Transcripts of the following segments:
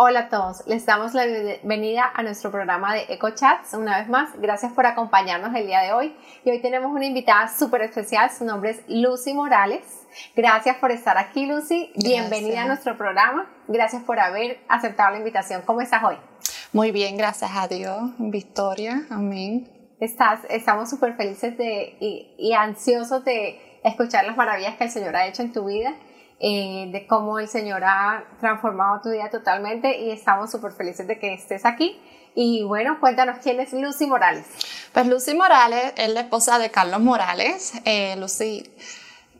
Hola a todos, les damos la bienvenida a nuestro programa de EcoChats una vez más. Gracias por acompañarnos el día de hoy. Y hoy tenemos una invitada súper especial, su nombre es Lucy Morales. Gracias por estar aquí, Lucy. Bienvenida a nuestro programa. Gracias por haber aceptado la invitación. ¿Cómo estás hoy? Muy bien, gracias a Dios. Victoria, amén. Estás, estamos súper felices de, y, y ansiosos de escuchar las maravillas que el Señor ha hecho en tu vida eh, de cómo el Señor ha transformado tu vida totalmente y estamos súper felices de que estés aquí. Y bueno, cuéntanos quién es Lucy Morales. Pues Lucy Morales es la esposa de Carlos Morales. Eh, Lucy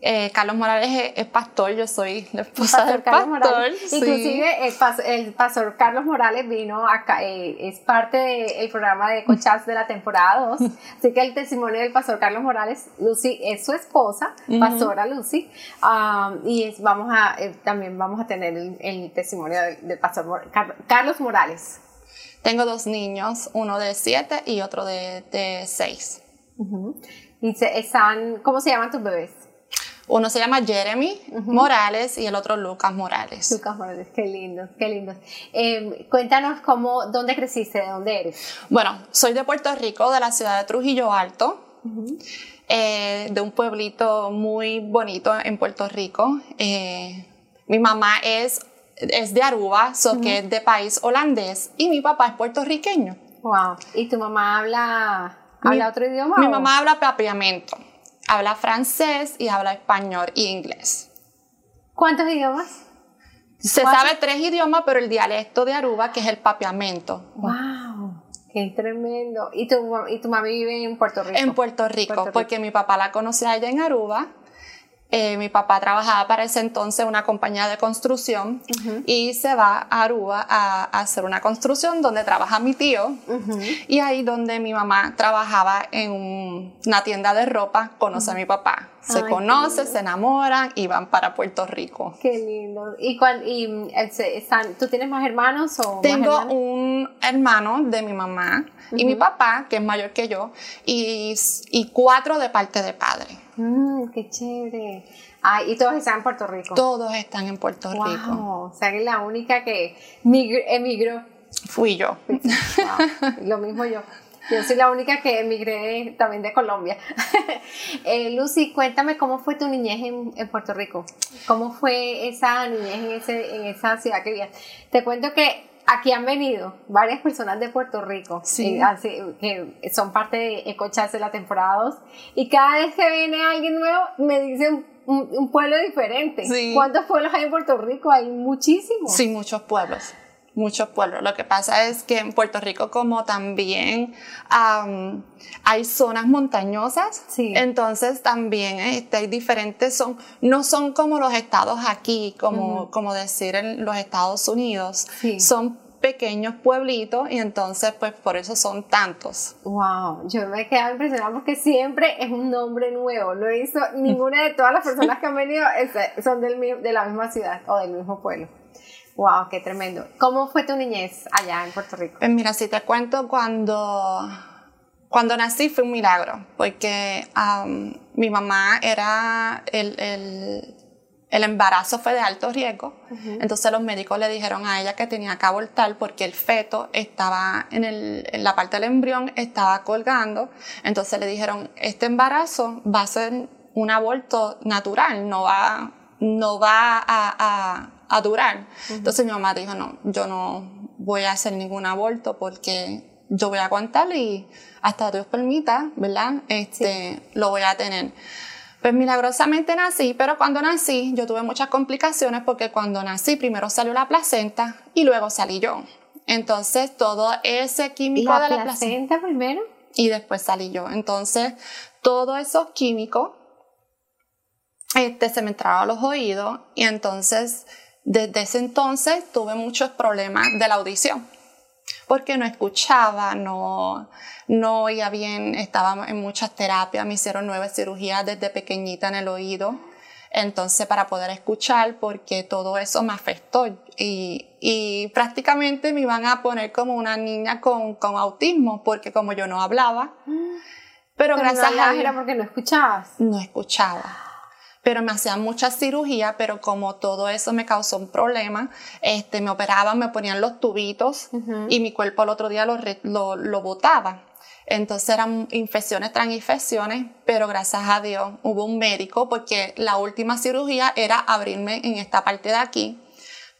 eh, Carlos Morales es, pastor, yo soy la esposa del pastor. Inclusive el, pastor Carlos Morales vino acá, eh, es parte del programa de Cochas de la temporada 2, así que el testimonio del pastor Carlos Morales, Lucy es su esposa, pastora Lucy, um, y vamos a, eh, también vamos a tener el, testimonio del, pastor Carlos Morales. Tengo dos niños, uno de siete y otro de, de seis. y están, ¿Cómo se llaman tus bebés? Uno se llama Jeremy Morales y el otro Lucas Morales. Lucas Morales, qué lindo, qué lindo. Em, cuéntanos cómo, dónde creciste, de dónde eres. Bueno, soy de Puerto Rico, de la ciudad de Trujillo Alto, eh, de un pueblito muy bonito en Puerto Rico. Eh, mi mamá es, es de Aruba, so que es de país holandés, y mi papá es puertorriqueño. Wow. ¿Y tu mamá habla, habla otro idioma? Mi mamá habla papiamento habla francés y habla español y inglés. ¿Cuántos idiomas? Se sabe tres idiomas, pero el dialecto de Aruba, que es el papiamento. ¡Wow! ¡Qué tremendo! ¿Y tu, y tu mamá vive en Puerto Rico? En Puerto Rico, porque mi papá la conocía allá en Aruba eh, mi papá trabajaba para ese entonces en una compañía de construcción y se va a Aruba a, hacer una construcción donde trabaja mi tío y ahí donde mi mamá trabajaba en una tienda de ropa conoce a mi papá. Se conoce, se enamoran y van para Puerto Rico. Qué lindo. ¿Y, y están, tú tienes más hermanos o Tengo un hermano de mi mamá y mi papá, que es mayor que yo, y, y cuatro de parte de padre. Mmm, qué chévere. Ah, y todos están en Puerto Rico. Todos están en Puerto wow. Rico. O sea, que la única que emigró. Fui yo. Lo mismo yo. Yo soy la única que emigré también de Colombia. eh, Lucy, cuéntame cómo fue tu niñez en, en, Puerto Rico. ¿Cómo fue esa niñez en, ese, en esa ciudad que vivías? Te cuento que Aquí han venido varias personas de Puerto Rico sí. que son parte de Ecochas de la temporada 2 y cada vez que viene alguien nuevo me dicen un, pueblo diferente. ¿Cuántos pueblos hay en Puerto Rico? Hay muchísimos. Sí, muchos pueblos muchos pueblos. Lo que pasa es que en Puerto Rico como también hay zonas montaños,as entonces también este, hay diferentes, son, no son como los estados aquí, como, como decir en los Estados Unidos, son pequeños pueblitos y entonces pues por eso son tantos. Wow, yo me he quedado impresionada porque siempre es un nombre nuevo, no he visto ninguna de todas las personas que han venido son del, de la misma ciudad o del mismo pueblo. Wow, qué tremendo. ¿Cómo fue tu niñez allá en Puerto Rico? Pues mira, si te cuento cuando, cuando nací fue un milagro, porque mi mamá era el, el, el, embarazo fue de alto riesgo, entonces los médicos le dijeron a ella que tenía que abortar porque el feto estaba en, el, en la parte del embrión, estaba colgando, entonces le dijeron, este embarazo va a ser un aborto natural, no va, no va a a durar. Entonces mi mamá dijo, no, yo no voy a hacer ningún aborto porque yo voy a aguantar y hasta Dios permita, ¿verdad? Este, lo voy a tener. Pues milagrosamente nací, pero cuando nací yo tuve muchas complicaciones porque cuando nací primero salió la placenta y luego salí yo. Entonces todo ese químico de la placenta primero y después salí yo. Entonces todos esos químicos este, se me entraban a los oídos y entonces desde ese entonces tuve muchos problemas de la audición, porque no escuchaba, no, no oía bien, estaba en muchas terapias, me hicieron nueve cirugías desde pequeñita en el oído, entonces para poder escuchar, porque todo eso me afectó. Y, y prácticamente me iban a poner como una niña con, con autismo, porque como yo no hablaba, pero, gracias a Dios... era porque no escuchabas. No escuchaba pero me hacían mucha cirugía, pero como todo eso me causó un problema, este, me operaban, me ponían los tubitos y mi cuerpo el otro día lo, lo, lo botaba. Entonces eran infecciones tras infecciones, pero gracias a Dios hubo un médico porque la última cirugía era abrirme en esta parte de aquí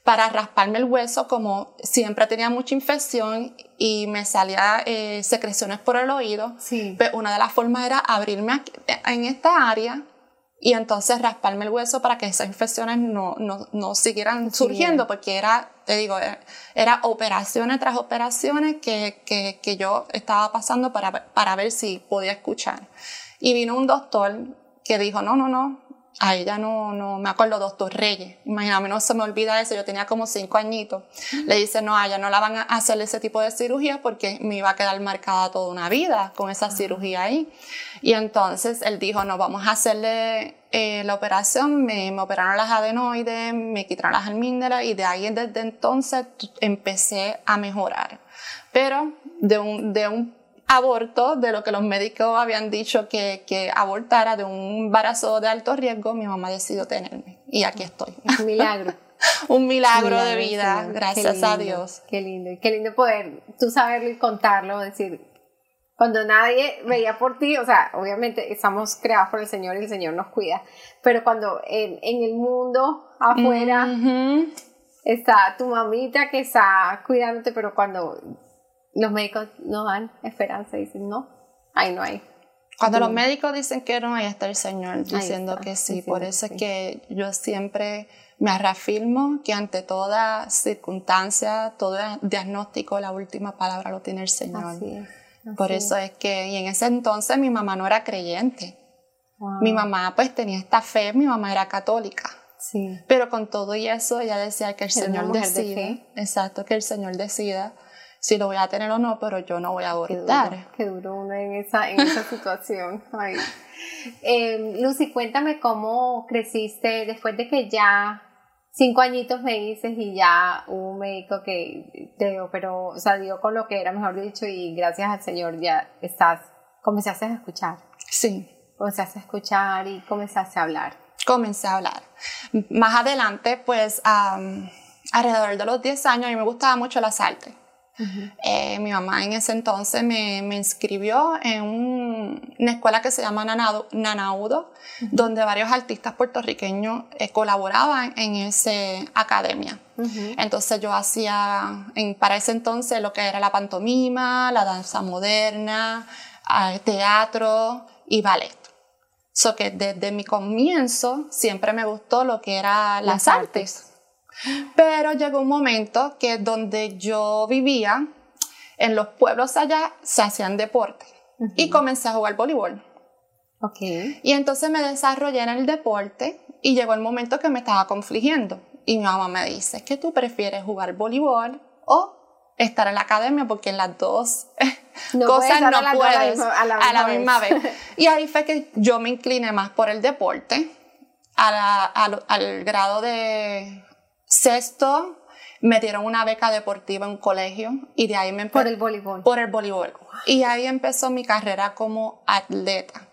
para rasparme el hueso, como siempre tenía mucha infección y me salía eh, secreciones por el oído. Sí. Pues una de las formas era abrirme en esta área y entonces rasparme el hueso para que esas infecciones no, no, no siguieran surgiendo, porque era, te digo, era, operaciones tras operaciones que, que, que, yo estaba pasando para, para ver si podía escuchar. Y vino un doctor que dijo, no, no, no, a ella no, no, me acuerdo, doctor Reyes, imagínate, no se me olvida eso, yo tenía como cinco añitos. Le dice, no, a ella no la van a hacer ese tipo de cirugía porque me iba a quedar marcada toda una vida con esa cirugía ahí. Y entonces él dijo, no, vamos a hacerle eh, la operación, me, me, operaron las adenoides, me quitaron las almígdalas y de ahí desde entonces empecé a mejorar. Pero de un, de un aborto, de lo que los médicos habían dicho que, que abortara, de un embarazo de alto riesgo, mi mamá decidió tenerme. Y aquí estoy. Un milagro. un milagro, de vida, gracias a Dios. Qué lindo, qué lindo poder tú saberlo y contarlo, decir, cuando nadie veía por ti, o sea, obviamente estamos creados por el Señor y el Señor nos cuida, pero cuando en, en el mundo afuera está tu mamita que está cuidándote, pero cuando los médicos no dan esperanza y dicen no, ahí no hay. Cuando los médicos dicen que no, ahí está el Señor diciendo que sí. Por eso es que yo siempre me reafirmo que ante toda circunstancia, todo diagnóstico, la última palabra lo tiene el Señor. Por eso es que, y en ese entonces mi mamá no era creyente. Mi mamá pues tenía esta fe, mi mamá era católica. Sí. Pero con todo y eso ella decía que el Señor decida. exacto, que el Señor decida si lo voy a tener o no, pero yo no voy a abortar. Qué duro, uno en esa, en esa situación. Eh, Lucy, cuéntame cómo creciste después de que ya cinco añitos me dices y ya hubo un médico que te operó, o sea, dio con lo que era, mejor dicho, y gracias al Señor ya estás, comenzaste a escuchar. Sí. Comenzaste a escuchar y comenzaste a hablar. Comencé a hablar. Más adelante, pues, alrededor de los 10 años, a mí me gustaba mucho las artes. Eh, mi mamá en ese entonces me, me inscribió en una escuela que se llama Nanaudo, donde varios artistas puertorriqueños eh, colaboraban en esa academia. Entonces yo hacía en, para ese entonces lo que era la pantomima, la danza moderna, eh, teatro y ballet. So que desde mi comienzo siempre me gustó lo que era las, artes pero llegó un momento que donde yo vivía, en los pueblos allá se hacían deporte y comencé a jugar voleibol. Okay. Y entonces me desarrollé en el deporte y llegó el momento que me estaba confligiendo. Y mi mamá me dice, ¿qué tú prefieres jugar voleibol o estar en la academia? Porque en las dos cosas no puedes a la, misma, vez. Y ahí fue que yo me incliné más por el deporte, al grado de Sexto, me dieron una beca deportiva en un colegio y de ahí me Por el voleibol. Por el voleibol. Y ahí empezó mi carrera como atleta.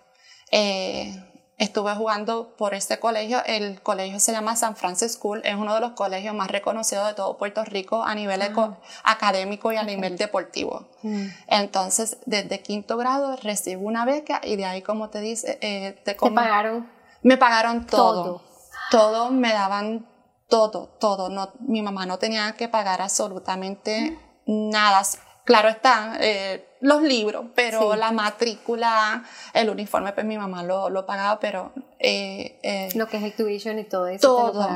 Eh, estuve jugando por este colegio. El colegio se llama San Francis School. Es uno de los colegios más reconocidos de todo Puerto Rico a nivel ah. académico y a nivel deportivo. Mm. Entonces, desde quinto grado recibo una beca y de ahí, como te dice, eh, te, pagaron. Me pagaron todo. Todo, todo me daban todo, todo. No, mi mamá no tenía que pagar absolutamente nada. Claro está, eh, los libros, pero la matrícula, el uniforme, pues mi mamá lo, lo pagaba, pero... Eh, eh, lo que es el tuition y todo eso. Todo,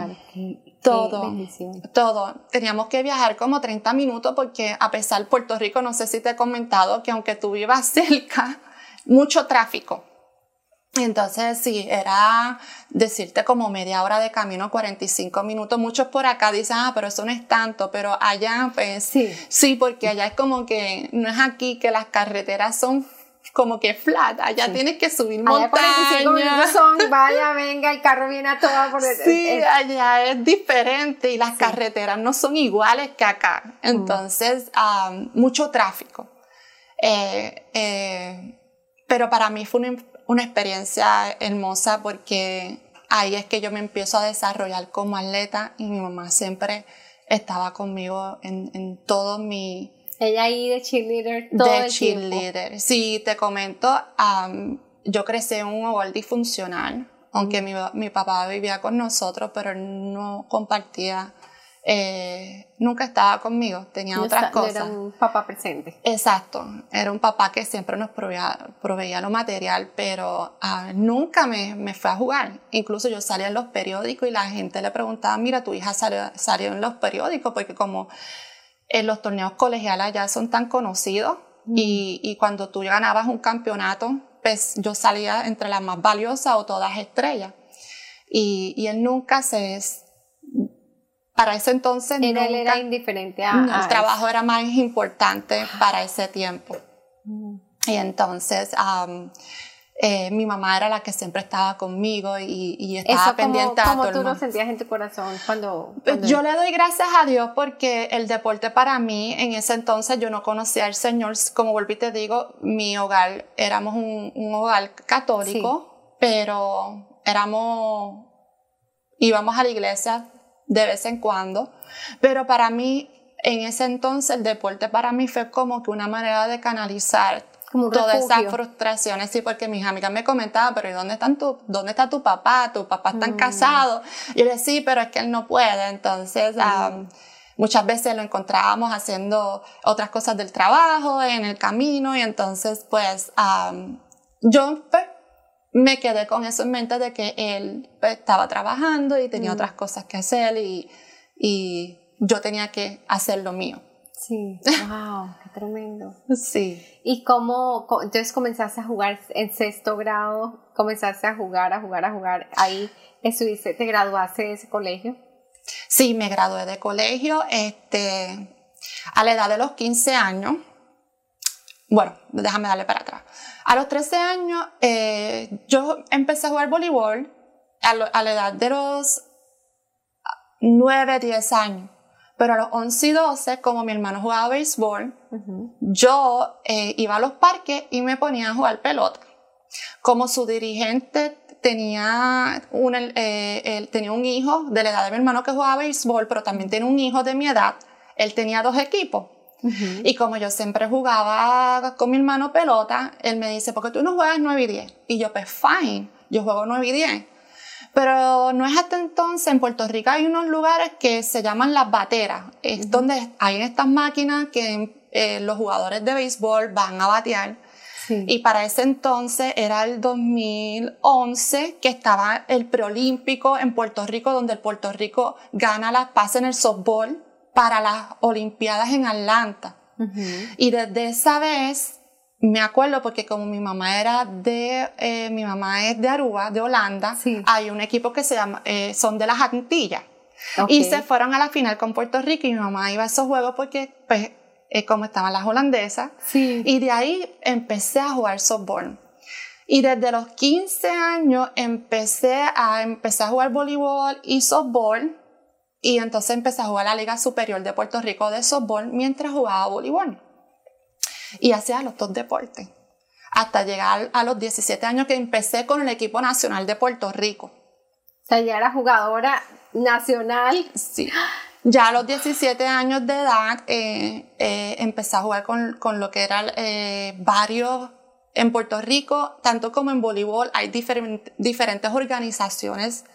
todo, todo. Teníamos que viajar como 30 minutos porque a pesar Puerto Rico, no sé si te he comentado que aunque tú vivas cerca, mucho tráfico. Entonces, sí, era decirte como media hora de camino, 45 minutos. Muchos por acá dicen, ah, pero eso no es tanto, pero allá, pues sí, sí porque allá es como que no es aquí que las carreteras son como que flat, allá tienes que subir allá 45 minutos son, vaya, venga, el carro viene a toda por Sí, allá es diferente y las carreteras no son iguales que acá. Mm. Entonces, mucho tráfico. Eh, eh, pero para mí fue una una experiencia hermosa porque ahí es que yo me empiezo a desarrollar como atleta y mi mamá siempre estaba conmigo en, en todo mi... Ella ahí de cheerleader todo de el cheerleader. tiempo. Sí, te comento, am, yo crecí en un hogar disfuncional, aunque mi, mi papá vivía con nosotros, pero no compartía, eh, nunca estaba conmigo, tenía No otras está- cosas. Era un papá presente. Exacto, era un papá que siempre nos proveía, proveía lo material, pero ah, nunca me, me fue a jugar. Incluso yo salía en los periódicos y la gente le preguntaba, mira, tu hija salió, salió en los periódicos, porque como en los torneos colegiales allá son tan conocidos y, y cuando tú ganabas un campeonato, pues yo salía entre las más valiosas o todas estrellas. Y, y él nunca se... Para ese entonces Él, nunca... él era indiferente a, No, a el trabajo era más importante para ese tiempo. eso. Y entonces am, eh, mi mamá era la que siempre estaba conmigo y, y estaba Eso como, pendiente a como todo el tú lo mundo. sentías en tu corazón cuando... Pues cuando- Yo le doy gracias a Dios porque el deporte para mí, en ese entonces yo no conocía al Señor, como volví te digo, mi hogar, éramos un, un hogar católico, pero éramos, íbamos a la iglesia de vez en cuando, pero para mí, en ese entonces, el deporte para mí fue como que una manera de canalizar Como todas esas refugio. frustraciones, sí, porque mis amigas me comentaban, pero ¿y dónde, están tu, dónde está tu papá? Tu papá está Mm. casado. Y yo le decía, sí, pero es que él no puede. Entonces, Mm. muchas veces lo encontrábamos haciendo otras cosas del trabajo, en el camino, y entonces, pues, yo pues, me quedé con eso en mente de que él pues, estaba trabajando y tenía Mm. otras cosas que hacer y, y yo tenía que hacer lo mío. Sí, wow, qué tremendo. Sí. ¿Y cómo, entonces comenzaste a jugar en sexto grado, comenzaste a jugar, a jugar, a jugar, ahí estuviste, te graduaste de ese colegio? Sí, me gradué de colegio este, a la edad de los 15 años. Bueno, déjame darle para atrás. A los 13 años eh, yo empecé a jugar voleibol a, lo- a la edad de los 9, 10 años. Pero a los 11 y 12, como mi hermano jugaba béisbol, yo eh, iba a los parques y me ponía a jugar pelota. Como su dirigente tenía un, eh, él tenía un hijo de la edad de mi hermano que jugaba béisbol, pero también tenía un hijo de mi edad, él tenía dos equipos. Y como yo siempre jugaba con mi hermano pelota, él me dice, ¿por qué tú no juegas 9 y 10? Y yo, pues fine, yo juego 9 y 10. Pero no es hasta entonces, en Puerto Rico hay unos lugares que se llaman las bateras, es donde hay estas máquinas que eh, los jugadores de béisbol van a batear. Sí. Y para ese entonces era el 2011 que estaba el preolímpico en Puerto Rico, donde el Puerto Rico gana las pases en el softball para las Olimpiadas en Atlanta. Ujú. Y desde esa vez me acuerdo porque como mi mamá era de, eh, mi mamá es de Aruba, de Holanda, Sí. hay un equipo que se llama, eh, son de las Antillas. Ok. Y se fueron a la final con Puerto Rico y mi mamá iba a esos juegos porque, pues, eh, como estaban las holandesas. Sí. Y de ahí empecé a jugar softball. Y desde los 15 años empecé a, empecé a jugar voleibol y softball. Y entonces empecé a jugar la Liga Superior de Puerto Rico de softball mientras jugaba voleibol. Y hacía los dos deportes. Hasta llegar a los 17 años que empecé con el equipo nacional de Puerto Rico. O sea, ya era jugadora nacional. Sí. Ya a los 17 años de edad eh, eh, empecé a jugar con, con lo que eran eh, varios en Puerto Rico, tanto como en voleibol, hay diferent- diferentes organizaciones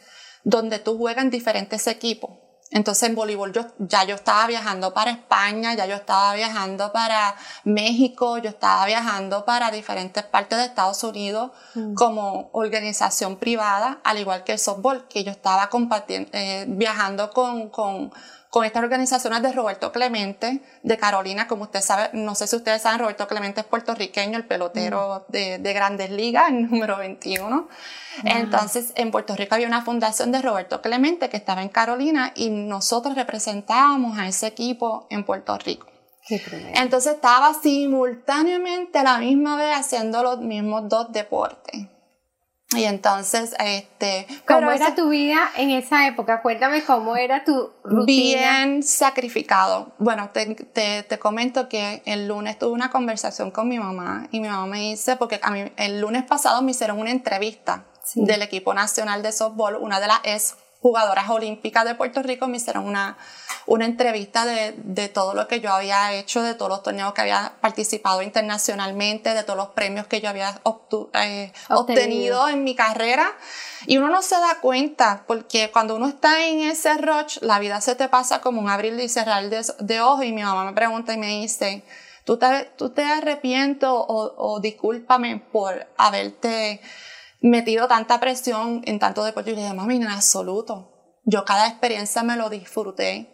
donde tú juegas en diferentes equipos. Entonces en voleibol yo, ya yo estaba viajando para España, ya yo estaba viajando para México, yo estaba viajando para diferentes partes de Estados Unidos como organización privada, al igual que el softball, que yo estaba compartiendo, eh, viajando con, con, con estas organizaciones de Roberto Clemente, de Carolina, como usted sabe, no sé si ustedes saben, Roberto Clemente es puertorriqueño, el pelotero de, de grandes ligas, el número 21. Entonces, en Puerto Rico había una fundación de Roberto Clemente que estaba en Carolina y nosotros representábamos a ese equipo en Puerto Rico. Qué. Entonces estaba simultáneamente a la misma vez haciendo los mismos dos deportes. Y entonces, este... ¿Cómo era ese- tu vida en esa época? Cuéntame cómo era tu rutina. Bien sacrificado. Bueno, te, te, te comento que el lunes tuve una conversación con mi mamá y mi mamá me dice, porque a mí el lunes pasado me hicieron una entrevista del equipo nacional de softball, una de las jugadoras olímpicas de Puerto Rico, me hicieron una, una entrevista de, de, todo lo que yo había hecho, de todos los torneos que había participado internacionalmente, de todos los premios que yo había eh, obtenido en mi carrera. Y uno no se da cuenta, porque cuando uno está en ese rush, la vida se te pasa como un abrir y cerrar de, de ojos. Y mi mamá me pregunta y me dice, ¿tú te, tú te arrepiento o, o discúlpame por haberte metido tanta presión en tanto deporte. Y le dije, mami, en absoluto. Yo cada experiencia me lo disfruté.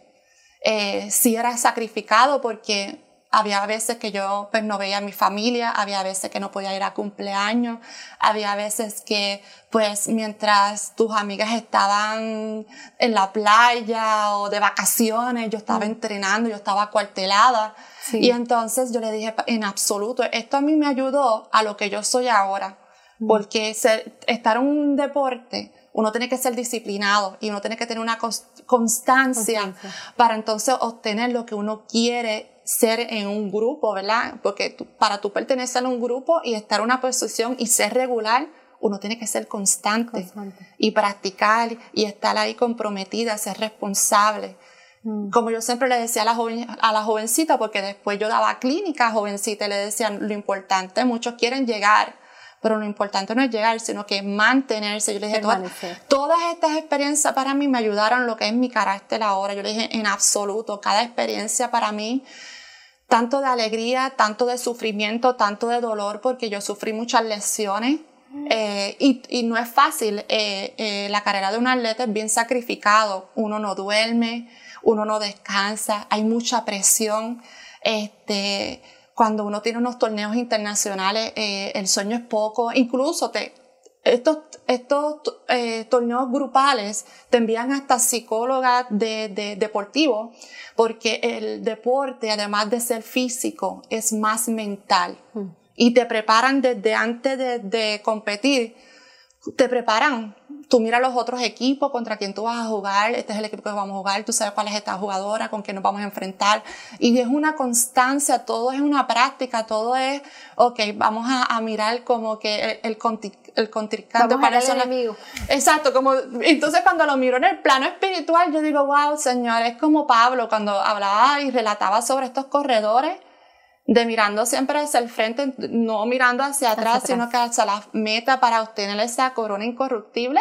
Eh, sí era sacrificado porque había veces que yo pues, no veía a mi familia, había veces que no podía ir a cumpleaños, había veces que pues mientras tus amigas estaban en la playa o de vacaciones, yo estaba mm. entrenando, yo estaba cuartelada. Y entonces yo le dije, en absoluto, esto a mí me ayudó a lo que yo soy ahora porque estar en un deporte, uno tiene que ser disciplinado y uno tiene que tener una constancia, para entonces obtener lo que uno quiere ser en un grupo, ¿verdad? Porque para tú pertenecer a un grupo y estar en una posición y ser regular, uno tiene que ser constante, y practicar y estar ahí comprometida, ser responsable. Mm. Como yo siempre le decía a la, joven, a la jovencita, porque después yo daba clínica jovencita y le decían lo importante, muchos quieren llegar, pero lo importante no es llegar, sino que mantenerse. Yo le dije, todas, estas experiencias para mí me ayudaron lo que es mi carácter ahora. Yo le dije, en absoluto, cada experiencia para mí, tanto de alegría, tanto de sufrimiento, tanto de dolor, porque yo sufrí muchas lesiones. Eh, y, y, no es fácil, eh, eh, la carrera de un atleta es bien sacrificado, uno no duerme, uno no descansa, hay mucha presión, este, cuando uno tiene unos torneos internacionales, eh, el sueño es poco, incluso te, estos, estos eh, torneos grupales te envían hasta psicólogas de, de deportivos, porque el deporte, además de ser físico, es más mental. Mm. Y te preparan desde antes de, de competir, te preparan tú miras los otros equipos contra quien tú vas a jugar, este es el equipo que vamos a jugar, tú sabes cuál es esta jugadora, con quién nos vamos a enfrentar. Y es una constancia, todo es una práctica, todo es, ok, vamos a, mirar como que el, el, el contrincante para el enemigo. Exacto, como, entonces cuando lo miro en el plano espiritual, yo digo, wow, Señor, es como Pablo cuando hablaba y relataba sobre estos corredores de mirando siempre hacia el frente, no mirando hacia atrás, sino que hacia la meta para obtener esa corona incorruptible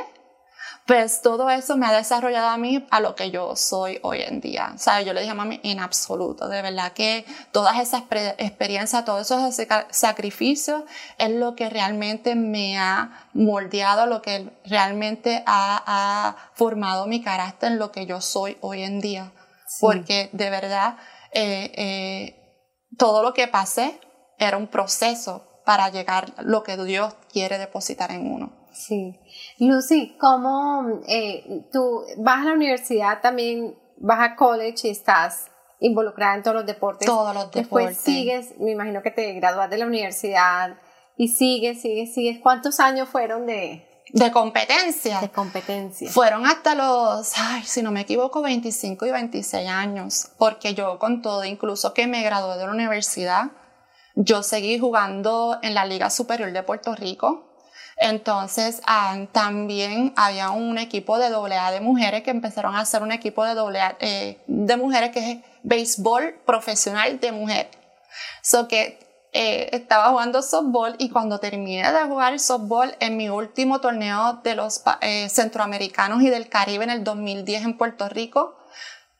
pues todo eso me ha desarrollado a mí a lo que yo soy hoy en día. ¿Sabes? Yo le dije a mami, en absoluto, de verdad que todas esas experiencias, todos esos sacrificios es lo que realmente me ha moldeado, lo que realmente ha, formado mi carácter en lo que yo soy hoy en día. Porque de verdad, eh, eh, todo lo que pasé era un proceso para llegar a lo que Dios quiere depositar en uno. Sí. Lucy, ¿cómo eh, tú vas a la universidad también, vas a college y estás involucrada en todos los deportes? Todos los deportes. Después sigues, me imagino que te gradúas de la universidad y sigues, sigues, sigues. ¿Cuántos años fueron de, de competencia. De competencia. Fueron hasta los, ay, si no me equivoco, 25 y 26 años, porque yo con todo, incluso que me gradué de la universidad, yo seguí jugando en la Liga Superior de Puerto Rico, entonces, ah, también había un equipo de AA de mujeres que empezaron a hacer un equipo de AA eh, de mujeres que es béisbol profesional de mujeres. So que eh, estaba jugando softball y cuando terminé de jugar softball en mi último torneo de los eh, centroamericanos y del Caribe en el 2010 en Puerto Rico,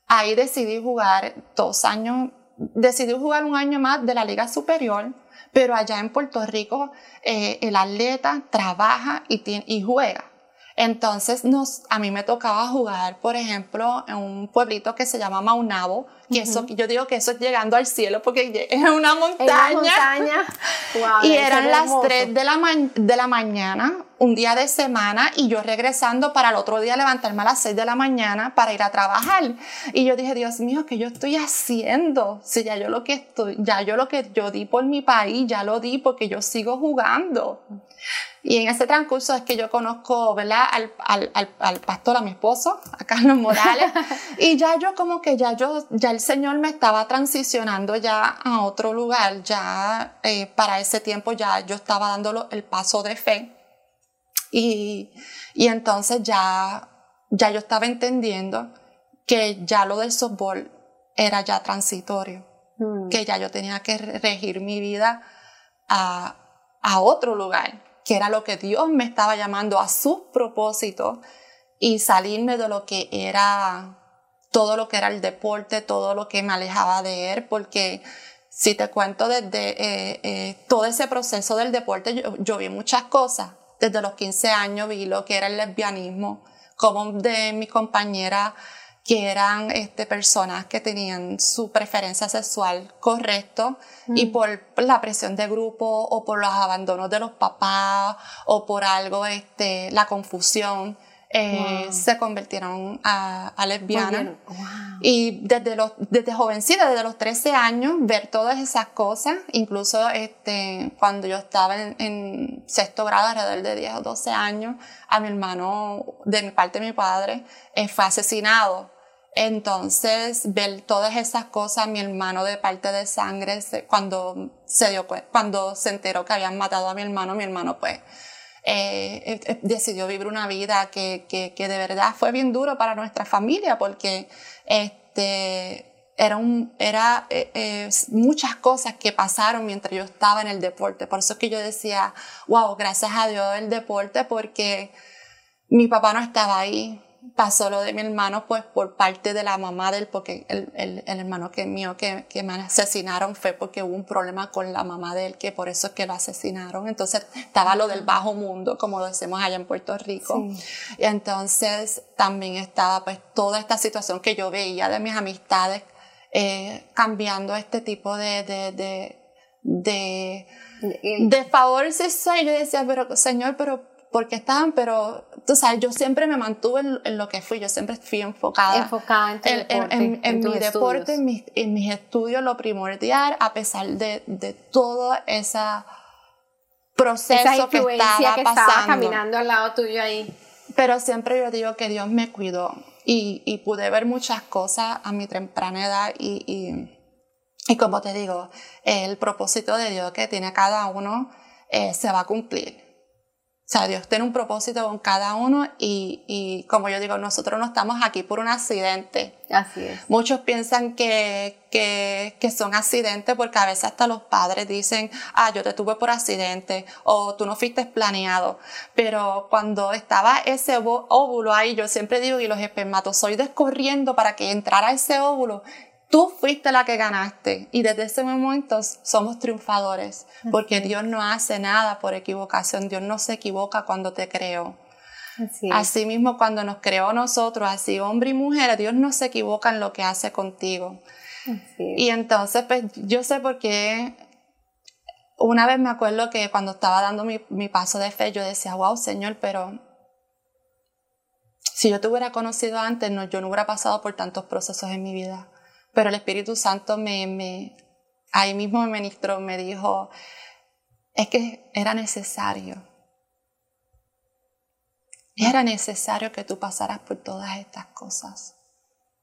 ahí decidí jugar dos años, decidí jugar un año más de la Liga Superior pero allá en Puerto Rico eh, el atleta trabaja y, y juega. Entonces nos, a mí me tocaba jugar, por ejemplo, en un pueblito que se llama Maunabo, y eso, yo digo que eso es llegando al cielo porque es una montaña. montaña. y eran las 3 de la, de la mañana, un día de semana, y yo regresando para el otro día levantarme a las 6 de la mañana para ir a trabajar. Y yo dije, Dios mío, ¿qué yo estoy haciendo? Si ya yo lo que estoy, ya yo lo que yo di por mi país, ya lo di porque yo sigo jugando. Y en ese transcurso es que yo conozco, ¿verdad? Al, al, al, al pastor, a mi esposo, a Carlos Morales. y ya yo como que ya yo, ya el Señor me estaba transicionando ya a otro lugar. Ya eh, para ese tiempo ya yo estaba dando el paso de fe. Y, y entonces ya, ya yo estaba entendiendo que ya lo del softball era ya transitorio, Mm. que ya yo tenía que regir mi vida a, a otro lugar, que era lo que Dios me estaba llamando a sus propósitos y salirme de lo que era todo lo que era el deporte, todo lo que me alejaba de él, porque si te cuento desde eh, eh, todo ese proceso del deporte, yo, yo vi muchas cosas. Desde los 15 años vi lo que era el lesbianismo, como de mis compañeras que eran este, personas que tenían su preferencia sexual correcto y por la presión de grupo o por los abandonos de los papás o por algo, este, la confusión, eh, Wow. se convirtieron a, a lesbianas. Wow. Y desde, los, desde jovencita, desde los 13 años, ver todas esas cosas, incluso este, cuando yo estaba en, en sexto grado, alrededor de 10 o 12 años, a mi hermano, de mi parte, mi padre, eh, fue asesinado. Entonces, ver todas esas cosas, mi hermano de parte de sangre, cuando se dio cuando se enteró que habían matado a mi hermano, mi hermano pues eh, eh, decidió vivir una vida que, que, de verdad fue bien duro para nuestra familia porque este, era, un, era eh, muchas cosas que pasaron mientras yo estaba en el deporte. Por eso es que yo decía, wow, gracias a Dios el deporte porque mi papá no estaba ahí. Pasó lo de mi hermano, pues por parte de la mamá de él, porque el, el, el hermano que mío que, que me asesinaron fue porque hubo un problema con la mamá de él, que por eso es que lo asesinaron. Entonces estaba lo del bajo mundo, como lo decimos allá en Puerto Rico. Sí. Y entonces también estaba pues toda esta situación que yo veía de mis amistades eh, cambiando este tipo de, de, de, de, de favor yo decía, pero Señor, pero ¿por qué estaban? Pero, tú sabes, yo siempre me mantuve en, en lo que fui, yo siempre fui enfocada. enfocada en tu En, deporte, en- en tus mi estudios. deporte, en mis, en mis estudios, lo primordial, a pesar de, de todo ese proceso Esa que estaba que pasando. estaba caminando al lado tuyo ahí. Pero siempre yo digo que Dios me cuidó y, y pude ver muchas cosas a mi temprana edad y, y, y como te digo, el propósito de Dios que tiene cada uno eh, se va a cumplir. O sea, Dios tiene un propósito con cada uno y, y como yo digo, nosotros no estamos aquí por un accidente. Así es. Muchos piensan que, que, que son accidentes porque a veces hasta los padres dicen, ah, yo te tuve por accidente o tú no fuiste planeado. Pero cuando estaba ese óvulo ahí, yo siempre digo, y los espermatozoides corriendo para que entrara ese óvulo, tú fuiste la que ganaste. Y desde ese momento somos triunfadores porque Dios no hace nada por equivocación. Dios no se equivoca cuando te creó. Así mismo cuando nos creó a nosotros, así hombre y mujer, Dios no se equivoca en lo que hace contigo. Y entonces, pues yo sé por qué. Una vez me acuerdo que cuando estaba dando mi, mi paso de fe, yo decía, wow, Señor, pero si yo te hubiera conocido antes, no, yo no hubiera pasado por tantos procesos en mi vida. Pero el Espíritu Santo me, me ahí mismo me ministró, me dijo, es que era necesario. Era necesario que tú pasaras por todas estas cosas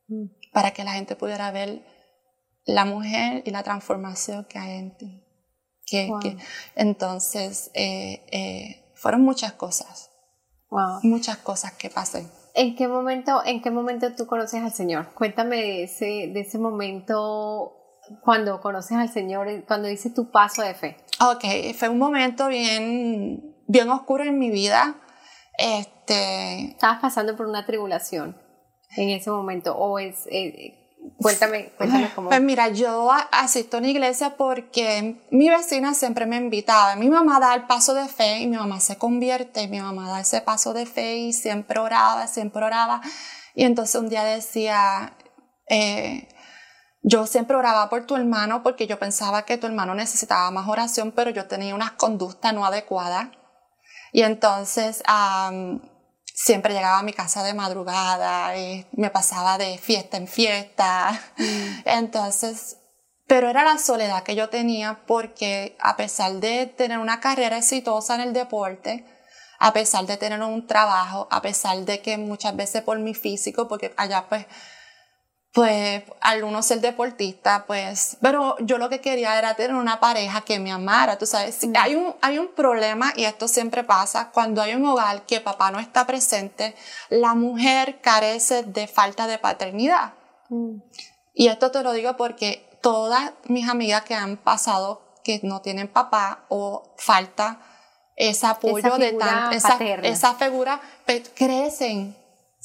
Mm. para que la gente pudiera ver la mujer y la transformación que hay en ti. Que, Wow. que- entonces, eh, eh, fueron muchas cosas, Wow. muchas cosas que pasé. ¿En qué momento, en qué momento tú conoces al Señor? Cuéntame de ese, de ese momento cuando conoces al Señor, cuando dices tu paso de fe. Ok, fue un momento bien, bien oscuro en mi vida. Este, ¿Estabas pasando por una tribulación en ese momento? ¿O es, eh, cuéntame, cuéntame cómo. Pues mira, yo asisto a una iglesia porque mi vecina siempre me invitaba. Mi mamá da el paso de fe y mi mamá se convierte. Mi mamá da ese paso de fe y siempre oraba, siempre oraba. Y entonces un día decía, eh, yo siempre oraba por tu hermano porque yo pensaba que tu hermano necesitaba más oración, pero yo tenía unas conductas no adecuadas. Y entonces siempre llegaba a mi casa de madrugada y me pasaba de fiesta en fiesta. Entonces, pero era la soledad que yo tenía porque a pesar de tener una carrera exitosa en el deporte, a pesar de tener un trabajo, a pesar de que muchas veces por mi físico, porque allá pues pues al uno ser deportista, pues, pero yo lo que quería era tener una pareja que me amara, tú sabes, Mm. hay, un, hay un problema y esto siempre pasa cuando hay un hogar que papá no está presente, la mujer carece de falta de paternidad. Mm. Y esto te lo digo porque todas mis amigas que han pasado que no tienen papá o falta ese apoyo Esa de tan, esa, esa figura, pe- crecen